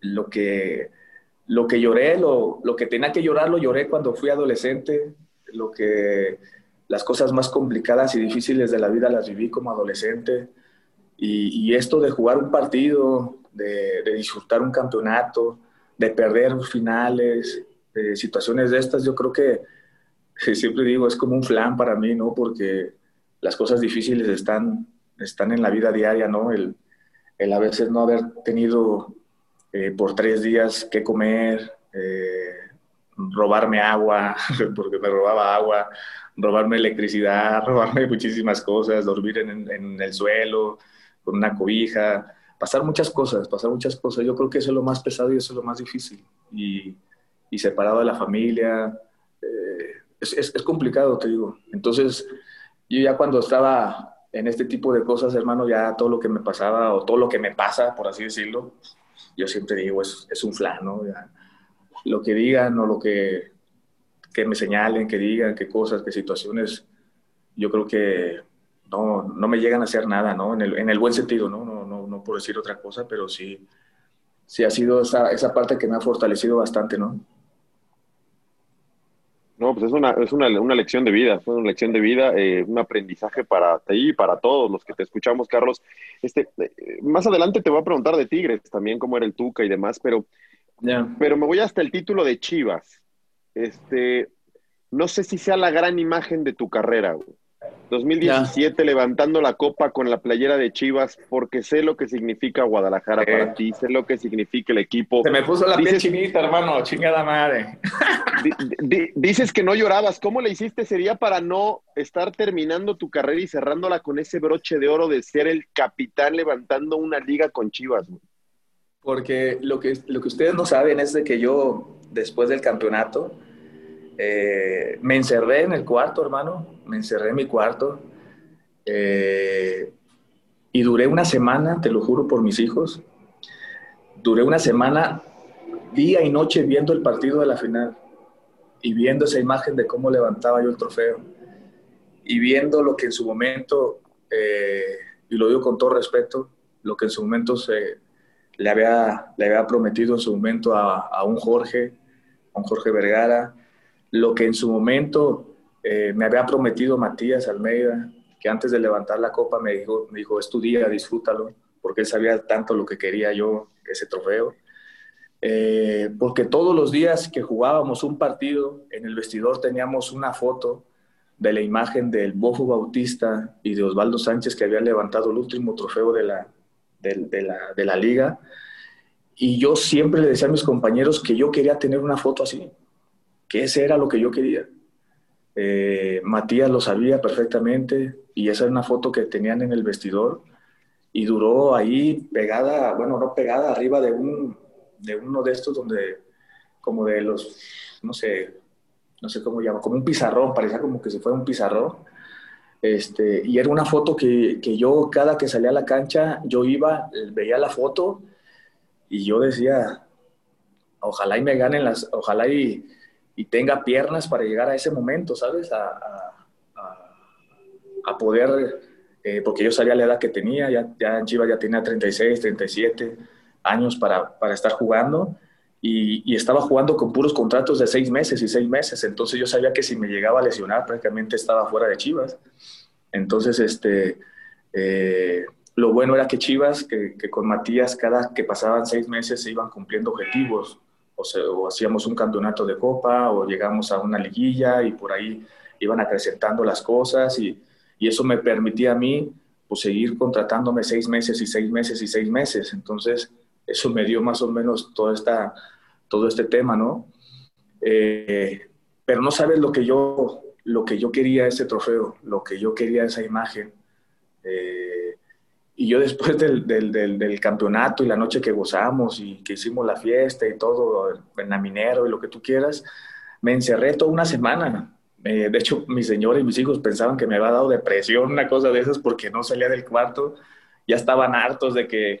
lo que, lo que lloré, lo, lo que tenía que llorar, lo lloré cuando fui adolescente, lo que las cosas más complicadas y difíciles de la vida las viví como adolescente. Y, y esto de jugar un partido, de, de, disfrutar un campeonato, de perder finales, de situaciones de estas, yo creo que siempre digo, es como un flan para mí, ¿no? Porque las cosas difíciles están, están en la vida diaria, ¿no? El, el a veces no haber tenido eh, por tres días que comer, eh, robarme agua, (laughs) porque me robaba agua, robarme electricidad, (laughs) robarme muchísimas cosas, dormir en, en el suelo con una cobija, pasar muchas cosas, pasar muchas cosas. Yo creo que eso es lo más pesado y eso es lo más difícil. Y, y separado de la familia, eh, es, es, es, complicado, te digo. Entonces, yo ya cuando estaba en este tipo de cosas, hermano, ya todo lo que me pasaba o todo lo que me pasa, por así decirlo, yo siempre digo, es, es un flan, ¿no? Ya, lo que digan o lo que, que me señalen, que digan, qué cosas, qué situaciones, yo creo que no, no me llegan a hacer nada, ¿no? En el, en el buen sentido, ¿no? no no por decir otra cosa, pero sí, sí ha sido esa, esa parte que me ha fortalecido bastante, ¿no? No, pues es una, es una, una lección de vida, fue una lección de vida, eh, un aprendizaje para ti y para todos los que te escuchamos, Carlos. Este, eh, más adelante te voy a preguntar de Tigres también, cómo era el Tuca y demás, pero, yeah. pero me voy hasta el título de Chivas. Este, no sé si sea la gran imagen de tu carrera, güey. 2017 yeah. levantando la copa con la playera de Chivas porque sé lo que significa Guadalajara eh. para ti, sé lo que significa el equipo. Se me puso la dices, piel chinita, hermano, chingada madre. di, di, dices que no llorabas, ¿cómo le hiciste ese día para no estar terminando tu carrera y cerrándola con ese broche de oro de ser el capitán levantando una liga con Chivas? Güey? Porque lo que, lo que ustedes no saben es de que yo, después del campeonato, eh, me encerré en el cuarto, hermano, me encerré en mi cuarto eh, y duré una semana, te lo juro por mis hijos, duré una semana día y noche viendo el partido de la final y viendo esa imagen de cómo levantaba yo el trofeo y viendo lo que en su momento, eh, y lo digo con todo respeto, lo que en su momento se, le, había, le había prometido en su momento a, a un Jorge, a un Jorge Vergara, lo que en su momento eh, me había prometido Matías Almeida, que antes de levantar la copa me dijo, me dijo, es tu día, disfrútalo, porque él sabía tanto lo que quería yo, ese trofeo. Eh, porque todos los días que jugábamos un partido, en el vestidor teníamos una foto de la imagen del Bofo Bautista y de Osvaldo Sánchez que habían levantado el último trofeo de la, de, la, de la liga. Y yo siempre le decía a mis compañeros que yo quería tener una foto así, que ese era lo que yo quería. Eh, Matías lo sabía perfectamente y esa es una foto que tenían en el vestidor y duró ahí pegada, bueno, no pegada, arriba de, un, de uno de estos donde, como de los, no sé, no sé cómo llama, como un pizarrón, parecía como que se fuera un pizarrón. Este, y era una foto que, que, yo cada que salía a la cancha, yo iba, veía la foto y yo decía, ojalá y me ganen las, ojalá y, y tenga piernas para llegar a ese momento, ¿sabes? A, a, poder, eh, porque yo sabía la edad que tenía, ya, ya ya tenía 36, 37 años para, para estar jugando y, y, estaba jugando con puros contratos de seis meses y seis meses, entonces yo sabía que si me llegaba a lesionar prácticamente estaba fuera de Chivas. Entonces, este, eh, lo bueno era que Chivas, que, que, con Matías, cada que pasaban seis meses se iban cumpliendo objetivos o, o hacíamos un campeonato de copa o llegamos a una liguilla y por ahí iban acrecentando las cosas y, y eso me permitía a mí pues, seguir contratándome seis meses y seis meses y seis meses. Entonces, eso me dio más o menos toda esta, todo este tema, ¿no? Eh, pero no sabes lo que yo, lo que yo quería ese trofeo, lo que yo quería esa imagen. Eh, y yo después del, del, del, campeonato y la noche que gozamos y que hicimos la fiesta y todo, en la minero y lo que tú quieras, me encerré toda una semana. Eh, de hecho, mi señora y mis hijos pensaban que me había dado depresión, una cosa de esas, porque no salía del cuarto. Ya estaban hartos de que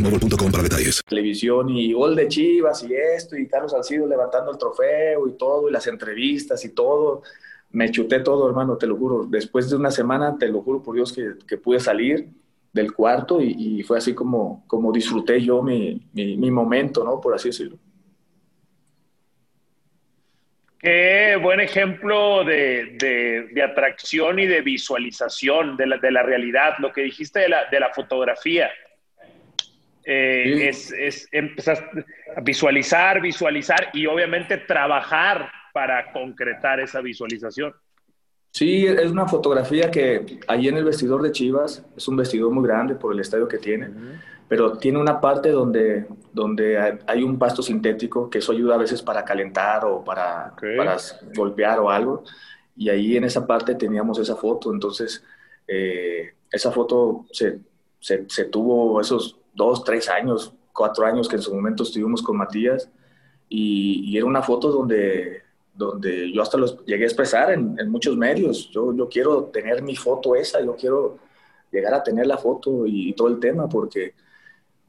Mobile para detalles. Televisión y gol de Chivas y esto, y Carlos Salcido levantando el trofeo y todo, y las entrevistas y todo. Me chuté todo, hermano, te lo juro. Después de una semana, te lo juro por Dios que, que pude salir del cuarto y, y, fue así como, como disfruté yo mi, mi, mi momento, ¿no? Por así decirlo. Qué buen ejemplo de, de, de, atracción y de visualización de la, de la realidad, lo que dijiste de la, de la fotografía. Eh, sí. es, es, empezar a visualizar, visualizar y obviamente trabajar para concretar esa visualización. Sí, es una fotografía que ahí en el vestidor de Chivas, es un vestidor muy grande por el estadio que tiene, uh -huh. pero tiene una parte donde, donde hay un pasto sintético, que eso ayuda a veces para calentar o para, okay. para golpear o algo, y ahí en esa parte teníamos esa foto, entonces eh, esa foto se, se, se tuvo esos dos, tres años, cuatro años que en su momento estuvimos con Matías y, y era una foto donde, donde yo hasta los llegué a expresar en, muchos medios. Yo, yo quiero tener mi foto esa, yo quiero llegar a tener la foto y, todo el tema, porque,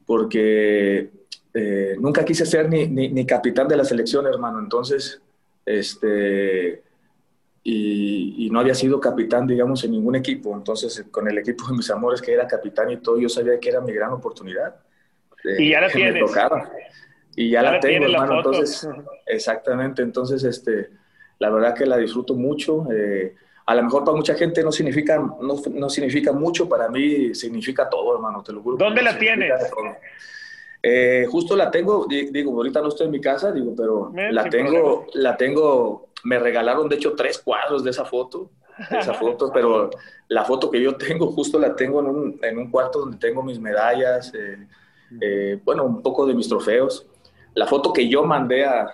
porque eh, nunca quise ser ni, ni, capitán de la selección, hermano. Entonces, este, y, y, no había sido capitán, digamos, en ningún equipo. Entonces, con el equipo de mis amores, que era capitán y todo, yo sabía que era mi gran oportunidad. y ya la (laughs) tienes. Y ya, la, tengo, hermano. Entonces, exactamente. Entonces, este, la verdad que la disfruto mucho. Eh, a lo mejor para mucha gente no significa, no, no, significa mucho, para mí significa todo, hermano, te lo juro. ¿Dónde la tienes? Eh, justo la tengo, digo, ahorita no estoy en mi casa, digo, pero la tengo, la tengo, me regalaron de hecho tres cuadros de esa foto, de esa foto, pero la foto que yo tengo, justo la tengo en un, en un cuarto donde tengo mis medallas, eh, bueno, un poco de mis trofeos la foto que yo mandé a,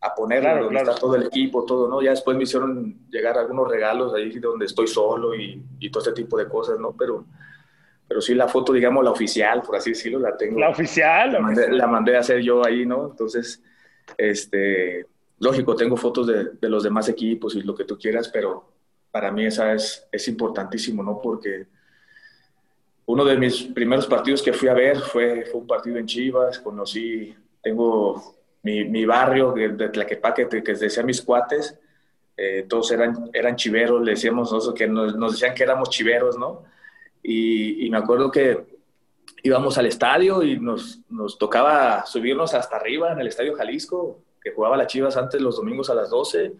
a poner donde está todo el equipo, todo, ¿no? Ya después me hicieron llegar algunos regalos ahí donde estoy solo y, y, todo este tipo de cosas, ¿no? Pero, pero sí la foto, digamos, la oficial, por así decirlo, la tengo. La oficial. La mandé, la mandé a hacer yo ahí, ¿no? Entonces, este, lógico, tengo fotos de, de, los demás equipos y lo que tú quieras, pero para mí esa es, es importantísimo, ¿no? Porque uno de mis primeros partidos que fui a ver fue, fue un partido en Chivas, conocí tengo mi, mi barrio de, de Tlaquepaque, que, que decía mis cuates, eh, todos eran, eran chiveros, le decíamos nosotros que nos, nos decían que éramos chiveros, ¿no? Y, y, me acuerdo que íbamos al estadio y nos, nos, tocaba subirnos hasta arriba en el Estadio Jalisco, jugaba las Chivas antes los domingos a las 12,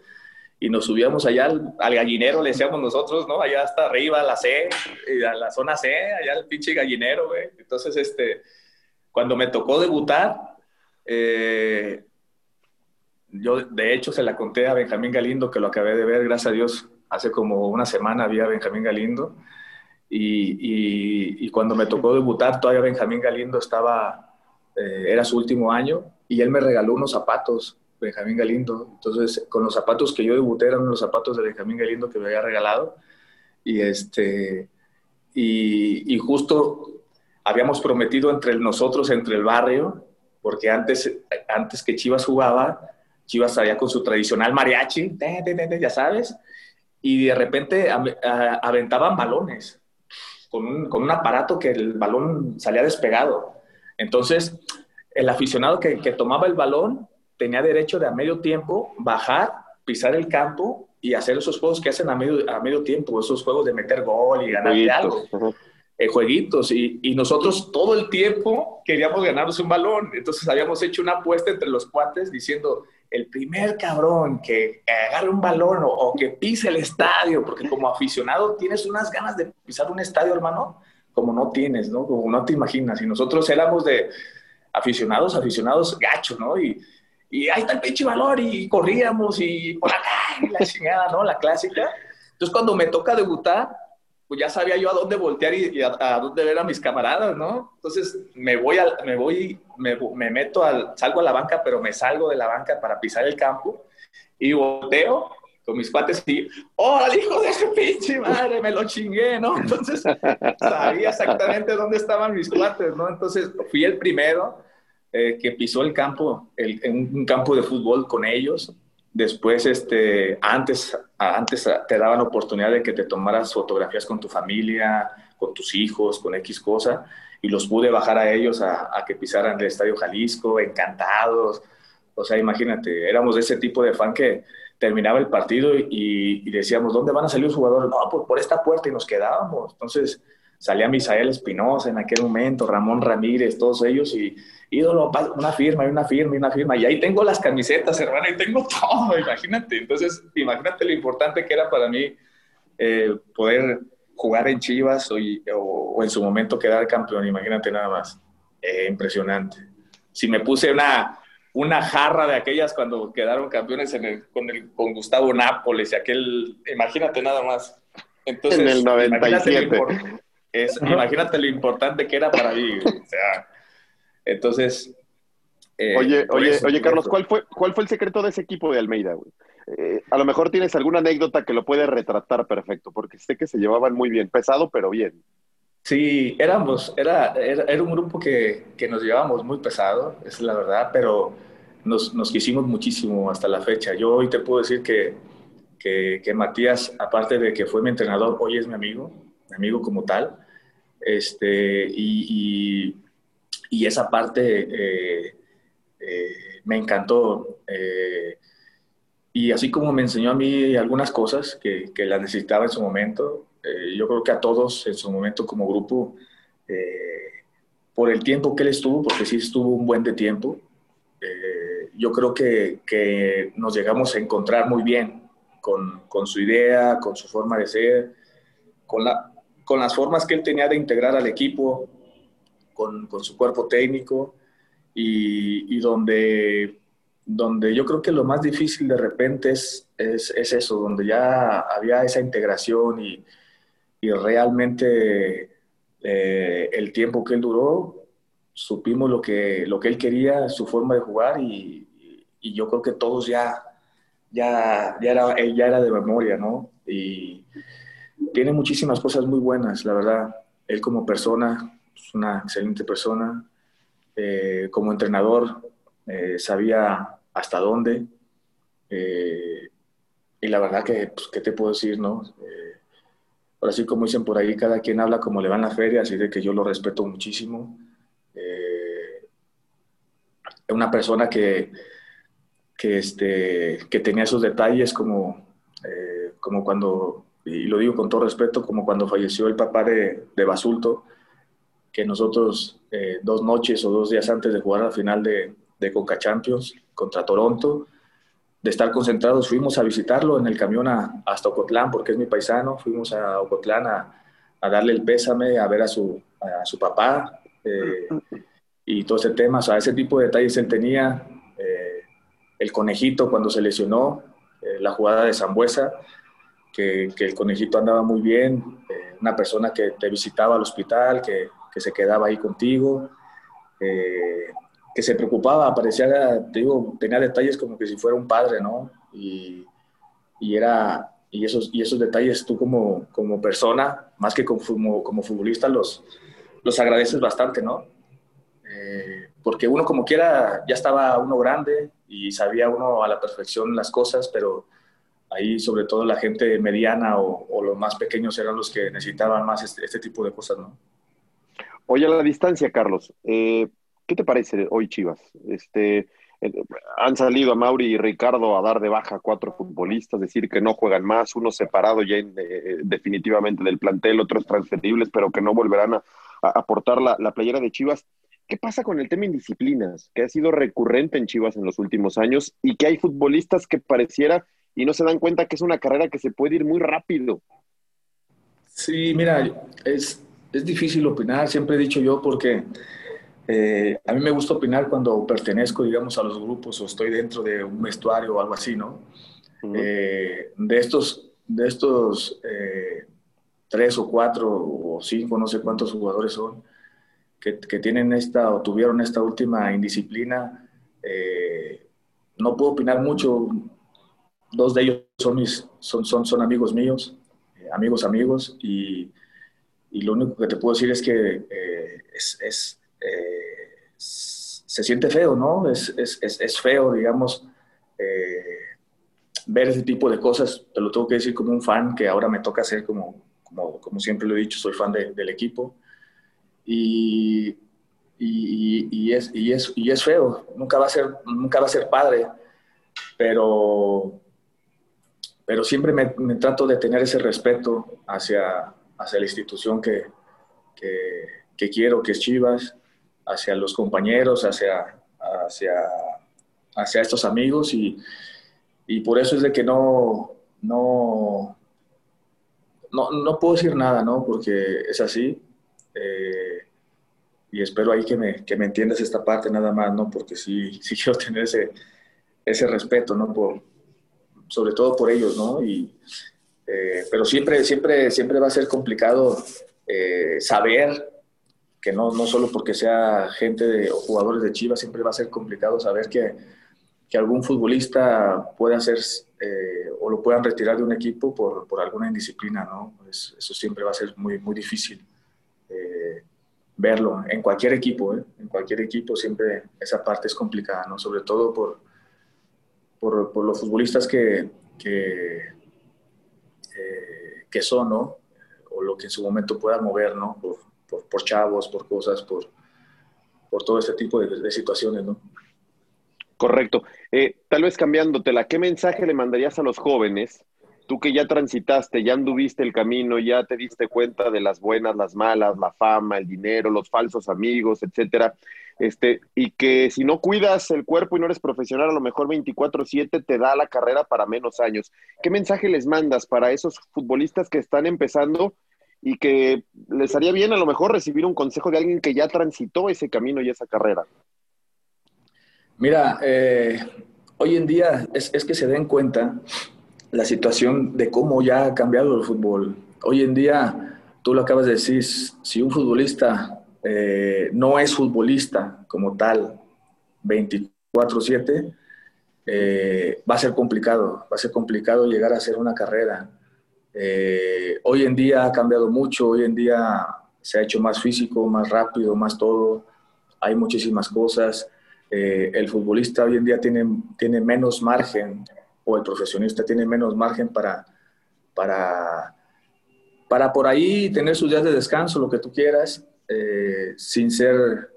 y nos subíamos allá al, al gallinero, le decíamos nosotros, ¿no? Allá hasta arriba, a la C, a la zona C, allá el pinche gallinero. Entonces, este, cuando me tocó debutar, eh, yo, de hecho, se la conté a Benjamín Galindo, que lo acabé de ver, gracias a Dios, hace como una semana había Benjamín Galindo. Y, y, cuando me tocó debutar, todavía Benjamín Galindo estaba, eh, era su último año, y él me regaló unos zapatos, Benjamín Galindo. Entonces, con los zapatos que yo debuté, eran los zapatos de Benjamín Galindo que me había regalado. Y, este, y, justo habíamos prometido entre nosotros, entre el barrio, porque antes, antes que Chivas jugaba, Chivas salía con su tradicional mariachi, ya sabes, y de repente aventaban balones con con un, aparato que el balón salía despegado. Entonces, el aficionado que, que, tomaba el balón tenía derecho de a medio tiempo bajar, pisar el campo y hacer esos juegos que hacen a medio, a medio tiempo, esos juegos de meter gol y ganar algo eh, jueguitos y, y, nosotros todo el tiempo queríamos ganarnos un balón. Entonces habíamos hecho una apuesta entre los cuates diciendo, el primer cabrón que, agarre un balón o, que pise el estadio, porque como aficionado tienes unas ganas de pisar un estadio, hermano, como no tienes, ¿no? Como no te imaginas. Y nosotros éramos de aficionados, aficionados gachos, ¿no? Y, y ahí está el pinche balón y corríamos y por acá y la chingada, ¿no? La clásica. Entonces cuando me toca debutar, pues ya sabía yo a dónde voltear y, a, dónde ver a mis camaradas, ¿no? Entonces me voy, al, me, voy me, me, meto, al, salgo a la banca, pero me salgo de la banca para pisar el campo y volteo con mis cuates y, ¡oh, hijo de ese pinche madre! Me lo chingué, ¿no? Entonces sabía exactamente dónde estaban mis cuates, ¿no? Entonces fui el primero eh, que pisó el campo, el, en un campo de fútbol con ellos Después, este, antes, antes te daban oportunidad de que te tomaras fotografías con tu familia, con tus hijos, con X cosa, y los pude bajar a ellos a, que pisaran el Estadio Jalisco, encantados. O sea, imagínate, éramos de ese tipo de fan que terminaba el partido y, decíamos, ¿dónde van a salir los jugadores? No, pues por esta puerta y nos quedábamos. Entonces salía Misael Espinosa en aquel momento, Ramón Ramírez, todos ellos, y ídolo, una firma, una firma, y una firma. Y ahí tengo las camisetas, hermano, y tengo todo, (laughs) imagínate. Entonces, imagínate lo importante que era para mí eh, poder jugar en Chivas o, en su momento quedar campeón, imagínate nada más. Eh, impresionante. Si me puse una, una jarra de aquellas cuando quedaron campeones en el, con, el, con Gustavo Nápoles y aquel, imagínate nada más. Entonces, en el 97. Imagínate, es, imagínate lo importante que era para mí. O sea, entonces. Eh, oye, oye, oye, Carlos, ¿cuál fue, ¿cuál fue el secreto de ese equipo de Almeida, güey? Eh, a lo mejor tienes alguna anécdota que lo puede retratar perfecto, porque sé que se llevaban muy bien, pesado, pero bien. Sí, éramos, era, era, un grupo que, que, nos llevábamos muy pesado, es la verdad, pero nos, nos, quisimos muchísimo hasta la fecha. Yo hoy te puedo decir que, que, que, Matías, aparte de que fue mi entrenador, hoy es mi amigo, mi amigo como tal. Este, y, y, y esa parte eh, eh, me encantó. Eh, y así como me enseñó a mí algunas cosas que, que las necesitaba en su momento, yo creo que a todos en su momento como grupo, por el tiempo que él estuvo, porque sí estuvo un buen de tiempo, yo creo que, que, nos llegamos a encontrar muy bien con, con, su idea, con su forma de ser, con, la, con las formas que él tenía de integrar al equipo, con, con su cuerpo técnico y, y, donde, donde yo creo que lo más difícil de repente es, es, es eso, donde ya había esa integración y, y realmente eh, el tiempo que él duró, supimos lo que, lo que él quería, su forma de jugar y, y yo creo que todos ya, ya, ya, era, ya era de memoria, ¿no? Y tiene muchísimas cosas muy buenas, la verdad. Él como persona es una excelente persona. Eh, como entrenador eh, sabía hasta dónde. Eh, y la verdad que, pues, ¿qué te puedo decir, no? Ahora sí, como dicen por ahí, cada quien habla como le va en la feria, así de que yo lo respeto muchísimo. Es una persona que que, este, que tenía esos detalles como, eh, como cuando, y lo digo con todo respeto, como cuando falleció el papá de, de Basulto, que nosotros eh, dos noches o dos días antes de jugar la final de, de Conca Champions contra Toronto, de estar concentrados, fuimos a visitarlo en el camión a, hasta Ocotlán, porque es mi paisano, fuimos a Ocotlán a, a darle el pésame, a ver a su, a su papá eh, y todo ese tema, o sea, ese tipo de detalles él tenía, el conejito cuando se lesionó, eh, la jugada de Zambuesa, que, que, el conejito andaba muy bien, eh, una persona que te visitaba al hospital, que, que se quedaba ahí contigo, eh, que se preocupaba, parecía, te digo, tenía detalles como que si fuera un padre, ¿no? Y, y era, y esos, y esos detalles tú como, como persona, más que como, como futbolista, los, los agradeces bastante, ¿no? porque uno como quiera, ya estaba uno grande, y sabía uno a la perfección las cosas, pero ahí sobre todo la gente mediana o, los más pequeños eran los que necesitaban más este, este, tipo de cosas, ¿no? Oye, a la distancia, Carlos, eh, ¿qué te parece hoy Chivas? Este, eh, han salido a Mauri y Ricardo a dar de baja a cuatro futbolistas, decir que no juegan más, uno separado ya eh, definitivamente del plantel, otros transferibles, pero que no volverán a, aportar la, la playera de Chivas. ¿Qué pasa con el tema indisciplinas, que ha sido recurrente en Chivas en los últimos años y que hay futbolistas que pareciera y no se dan cuenta que es una carrera que se puede ir muy rápido? Sí, mira, es, es difícil opinar, siempre he dicho yo, porque eh, a mí me gusta opinar cuando pertenezco, digamos, a los grupos o estoy dentro de un vestuario o algo así, ¿no? Eh, de estos, de estos eh, tres o cuatro o cinco, no sé cuántos jugadores son, que, tienen esta o tuvieron esta última indisciplina, eh, no puedo opinar mucho. Dos de ellos son, mis, son, son, son amigos míos, eh, amigos, amigos, y, y, lo único que te puedo decir es que eh, es, es se siente feo, ¿no? Es, es, es feo, digamos, ver ese tipo de cosas. Te lo tengo que decir como un fan que ahora me toca ser como, como, como siempre lo he dicho, soy fan del equipo y, y, es, y, es, y es feo, nunca va a ser, nunca va a ser padre, pero, pero siempre me, trato de tener ese respeto hacia, hacia la institución que, que, quiero, que es Chivas, hacia los compañeros, hacia, hacia, hacia estos amigos y, y por eso es de que no, no, no, no puedo decir nada, ¿no? Porque es así. Eh, y espero ahí que me, que me entiendas esta parte nada más, ¿no? Porque sí, (laughs) sí quiero tener ese, ese respeto, ¿no? Por, sobre todo por ellos, ¿no? Y, eh, pero siempre, siempre, siempre va a ser complicado eh, saber que no, no solo porque sea gente de, o jugadores de Chivas, siempre va a ser complicado saber que, que algún futbolista puede hacer o lo puedan retirar de un equipo por, por alguna indisciplina, ¿no? eso siempre va a ser muy, muy difícil. verlo en cualquier equipo, ¿eh? en cualquier equipo siempre esa parte es complicada, ¿no? Sobre todo por, por, por los futbolistas que, que, eh, que, son, ¿no? O lo que en su momento puedan mover, ¿no? Por, por, por chavos, por cosas, por, por todo ese tipo de, de situaciones, ¿no? Correcto. Eh, tal vez cambiándotela, ¿qué mensaje le mandarías a los jóvenes? Tú que ya transitaste, ya anduviste el camino, ya te diste cuenta de las buenas, las malas, la fama, el dinero, los falsos amigos, etcétera. Este, y que si no cuidas el cuerpo y no eres profesional, a lo mejor 24/7 te da la carrera para menos años. ¿Qué mensaje les mandas para esos futbolistas que están empezando y que les haría bien a lo mejor recibir un consejo de alguien que ya transitó ese camino y esa carrera? Mira, eh, hoy en día es, es, que se den cuenta la situación de cómo ya ha cambiado el fútbol. Hoy en día, tú lo acabas de decir, si un futbolista eh, no es futbolista como tal, 24/7, eh, va a ser complicado, va a ser complicado llegar a hacer una carrera. Eh, hoy en día ha cambiado mucho, hoy en día se ha hecho más físico, más rápido, más todo, hay muchísimas cosas. Eh, el futbolista hoy en día tiene, tiene menos margen, o el profesionista tiene menos margen para, para, para por ahí tener sus días de descanso, lo que tú quieras, eh, sin ser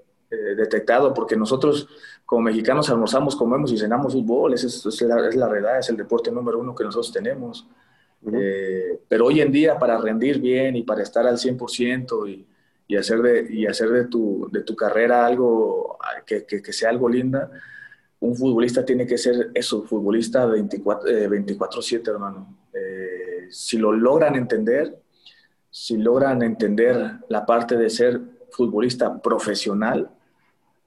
detectado, porque nosotros como mexicanos almorzamos, comemos y cenamos fútbol, esa es, es, la, es la realidad, es el deporte número uno que nosotros tenemos. Uh -huh. eh, pero hoy en día para rendir bien y para estar al 100% y, y hacer de, y hacer de, tu, de tu carrera algo que, que, que, sea algo linda, un futbolista tiene que ser eso, futbolista 24-7, eh, hermano. Eh, si lo logran entender, si logran entender la parte de ser futbolista profesional,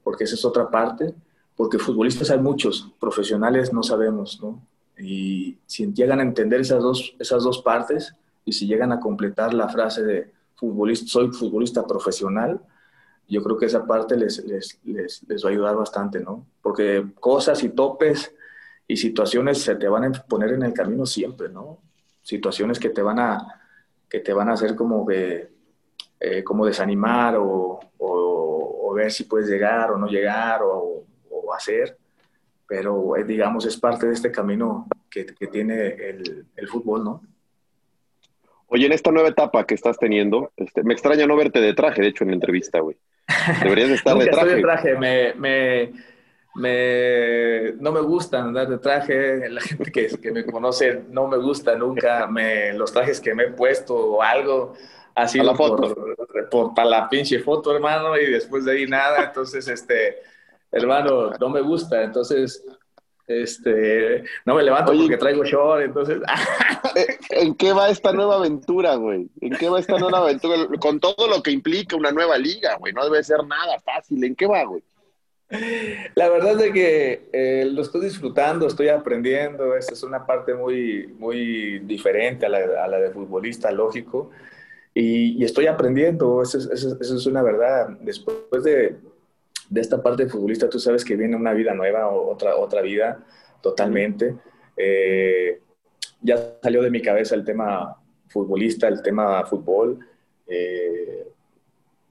porque esa es otra parte, porque futbolistas hay muchos, profesionales no sabemos, ¿no? Y si llegan a entender esas dos, esas dos partes y si llegan a completar la frase de futbolista, soy futbolista profesional, yo creo que esa parte les, les, les, les, va a ayudar bastante, ¿no? Porque cosas y topes y situaciones se te van a poner en el camino siempre, ¿no? Situaciones que te van a, que te van a hacer como que, eh, como desanimar o, o, o, ver si puedes llegar o no llegar o, o hacer, pero eh, digamos es parte de este camino que, que tiene el, el fútbol, ¿no? Oye, en esta nueva etapa que estás teniendo, este, me extraña no verte de traje, de hecho, en la entrevista, güey. Deberías de estar (laughs) Nunca de traje. Estoy de traje, me, me, me, no me gusta andar de traje. (laughs) La gente que, que, me conoce no me gusta nunca me, los trajes que me he puesto o algo. Foto. Por, por, para la pinche foto, hermano, y después de ahí nada. Entonces, este, hermano, no me gusta. Entonces, este, no me levanto Oye, porque traigo short, entonces. (laughs) ¿En qué va esta nueva aventura, güey? ¿En qué va esta nueva aventura? Con todo lo que implica una nueva liga, güey. No debe ser nada fácil. ¿En qué va, güey? La verdad es que eh, lo estoy disfrutando, estoy aprendiendo. Esta es una parte muy, muy diferente a la, a la de futbolista, lógico. Y, y estoy aprendiendo, eso es, eso, eso es una verdad. Después de, de esta parte futbolista, tú sabes que viene una vida nueva, otra, otra vida totalmente. Eh, ya salió de mi cabeza el tema futbolista, el tema fútbol. Eh,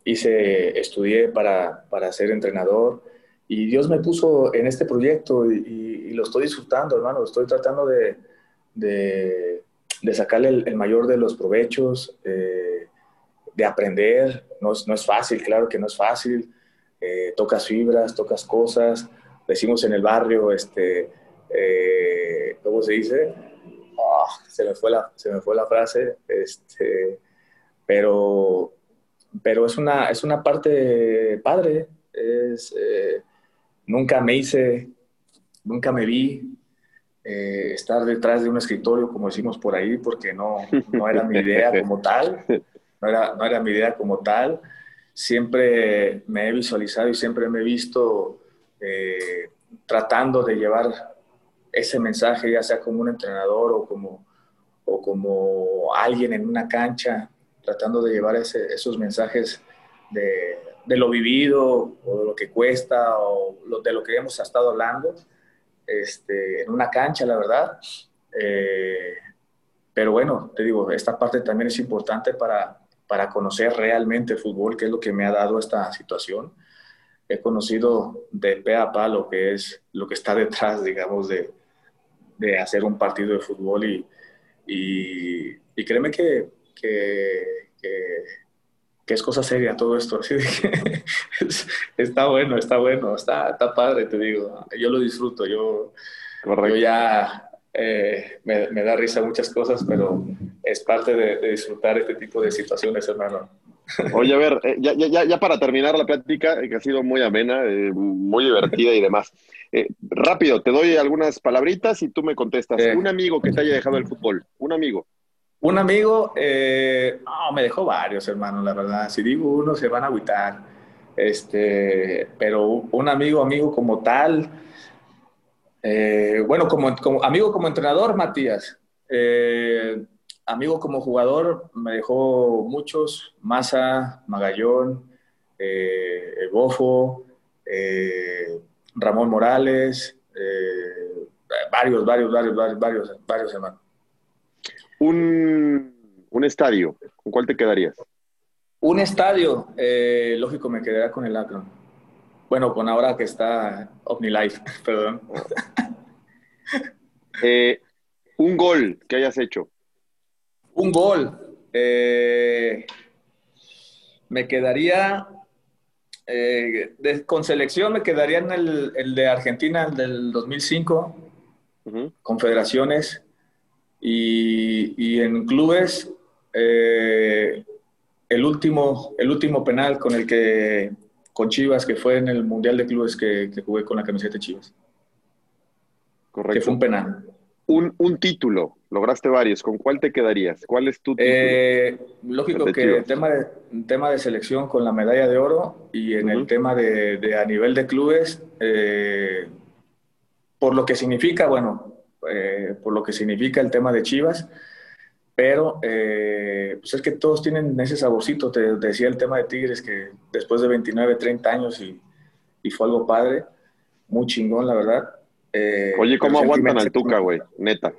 hice, estudié para, para, ser entrenador y Dios me puso en este proyecto y, lo estoy disfrutando, hermano. Estoy tratando de, de, de sacarle el, el, mayor de los provechos, eh, de aprender. No es, no es fácil, claro que no es fácil eh, tocas fibras, tocas cosas, decimos en el barrio, este, eh, ¿cómo se dice? Oh, se, me fue la, se me fue la frase, este, pero, pero es, una, es una parte padre, es, eh, nunca me hice, nunca me vi eh, estar detrás de un escritorio, como decimos por ahí, porque no, no era mi idea (laughs) como tal, no era, no era mi idea como tal siempre me he visualizado y siempre me he visto eh, tratando de llevar ese mensaje, ya sea como un entrenador o como, o como alguien en una cancha, tratando de llevar ese, esos mensajes de, lo vivido o de lo que cuesta o de lo que hemos estado hablando este, en una cancha, la verdad. Eh, pero bueno, te digo, esta parte también es importante para, para conocer realmente el fútbol, que es lo que me ha dado esta situación. He conocido de pe a pa lo que es, lo que está (laughs) detrás, digamos, de, de hacer un partido de fútbol y, y, y créeme que, que, que, es cosa seria todo esto. Así que (laughs) está bueno, está bueno, está, está padre, te digo. Yo lo disfruto, yo, yo ya eh, me, me, da risa muchas cosas, pero es parte de, de, disfrutar este tipo de situaciones, hermano. Oye, a ver, (laughs) eh, ya, ya, ya, para terminar la plática, eh, que ha sido muy amena, eh, muy divertida y demás. Rápido, te doy algunas palabritas y tú me contestas. un amigo que te haya dejado el fútbol, un amigo. Un amigo, no, me dejó varios, hermano, la verdad. Si digo uno, se van a agüitar. Este, pero un amigo, amigo como tal, bueno, como, como, amigo como entrenador, Matías. Eh, amigo como jugador me dejó muchos, Massa, Magallón, eh, Bofo, eh, Ramón Morales, eh, varios, varios, varios, varios, varios, varios hermanos. Un, un estadio, ¿con cuál te quedarías? Un estadio, eh, lógico, me quedaría con el Akron. Bueno, con ahora que está OmniLife, (laughs) perdón. Eh, un gol que hayas hecho. Un gol. Eh, me quedaría, eh, de, con selección me quedaría en el, el de Argentina, el del 2005, uh -huh. confederaciones, y, y, en clubes, eh, el, último, el último penal con el que, con Chivas, que fue en el Mundial de Clubes que, que jugué con la camiseta de Chivas. Correcto. Que fue un penal. Un, un, título, lograste varios, ¿con cuál te quedarías? ¿Cuál es tu título? Eh, lógico que el tema de, tema de selección con la medalla de oro y en uh -huh. el tema de, de, a nivel de clubes, eh, por lo que significa, bueno, eh, por lo que significa el tema de Chivas, pero eh, pues es que todos tienen ese saborcito, te, te, decía el tema de Tigres, que después de 29, 30 años y, y fue algo padre, muy chingón, la verdad. Eh, Oye, ¿cómo aguantan al Tuca, güey? Neta.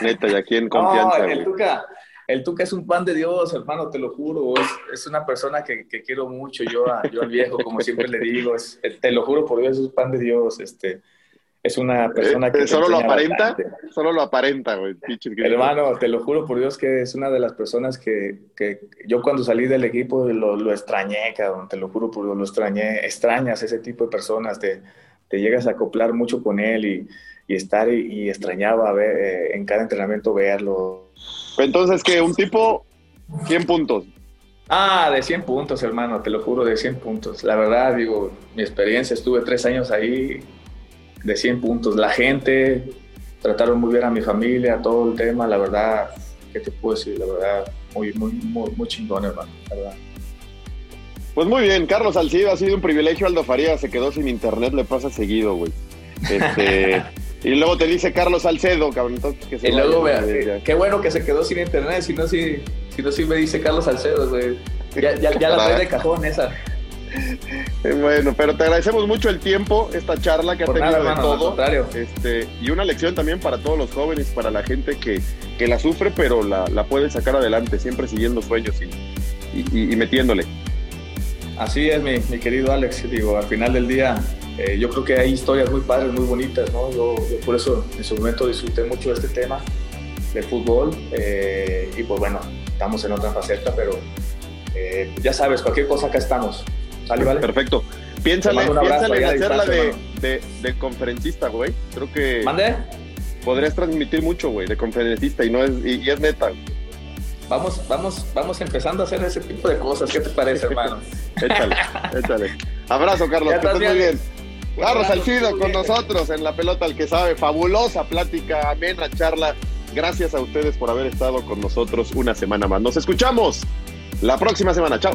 Neta, y aquí en (laughs) confianza, no, el Tuca, el Tuca es un pan de Dios, hermano, te lo juro. Es, es una persona que, que, quiero mucho. Yo, a, yo al viejo, como siempre le digo, es, te lo juro por Dios, es un pan de Dios. Este, es una persona que. Eh, ¿Solo lo aparenta? Solo lo aparenta, güey. Hermano, te lo juro por Dios que es una de las personas que, que yo cuando salí del equipo lo, lo, extrañé, cabrón. Te lo juro por Dios, lo extrañé. Extrañas ese tipo de personas. De, te llegas a acoplar mucho con él y, y estar y, y, extrañaba ver, eh, en cada entrenamiento verlo. Entonces, que un tipo, 100 puntos. Ah, de 100 puntos, hermano, te lo juro, de 100 puntos. La verdad, digo, mi experiencia, estuve tres años ahí, de 100 puntos. La gente, trataron muy bien a mi familia, todo el tema, la verdad, ¿qué te puedo decir? La verdad, muy, muy, muy, muy chingón, hermano, la verdad. Pues muy bien, Carlos Salcido, ha sido un privilegio. Aldo Faría se quedó sin internet, le pasa seguido, güey. Este, (laughs) y luego te dice Carlos Salcedo, cabrón. Que se y luego, vea, qué bueno que se quedó sin internet, si no, si, si, no, si me dice Carlos Salcedo, güey. Ya, ya, ya la trae de cajón esa. Bueno, pero te agradecemos mucho el tiempo, esta charla que Por ha tenido nada, de todo. Este, y una lección también para todos los jóvenes, para la gente que, que la sufre, pero la, la puede sacar adelante, siempre siguiendo sueños y, y, y metiéndole. Así es, mi, mi, querido Alex. Digo, al final del día, eh, yo creo que hay historias muy padres, muy bonitas, ¿no? Yo, yo, por eso en su momento disfruté mucho de este tema del fútbol. Eh, y pues bueno, estamos en otra faceta, pero eh, ya sabes, cualquier cosa acá estamos. Perfecto. Piénsale, piénsale en hacerla de, de, de, conferencista, güey. Creo que. ¿Mande? Podrías transmitir mucho, güey, de conferencista y no es, y, y es neta vamos, vamos, vamos empezando a hacer ese tipo de cosas. ¿Qué te parece, (laughs) hermano? échale, échale. Abrazo, Carlos, que estés muy bien. Carlos Salcido con nosotros en La Pelota al que sabe. Fabulosa plática, amena charla. Gracias a ustedes por haber estado con nosotros una semana más. Nos escuchamos la próxima semana. Chao.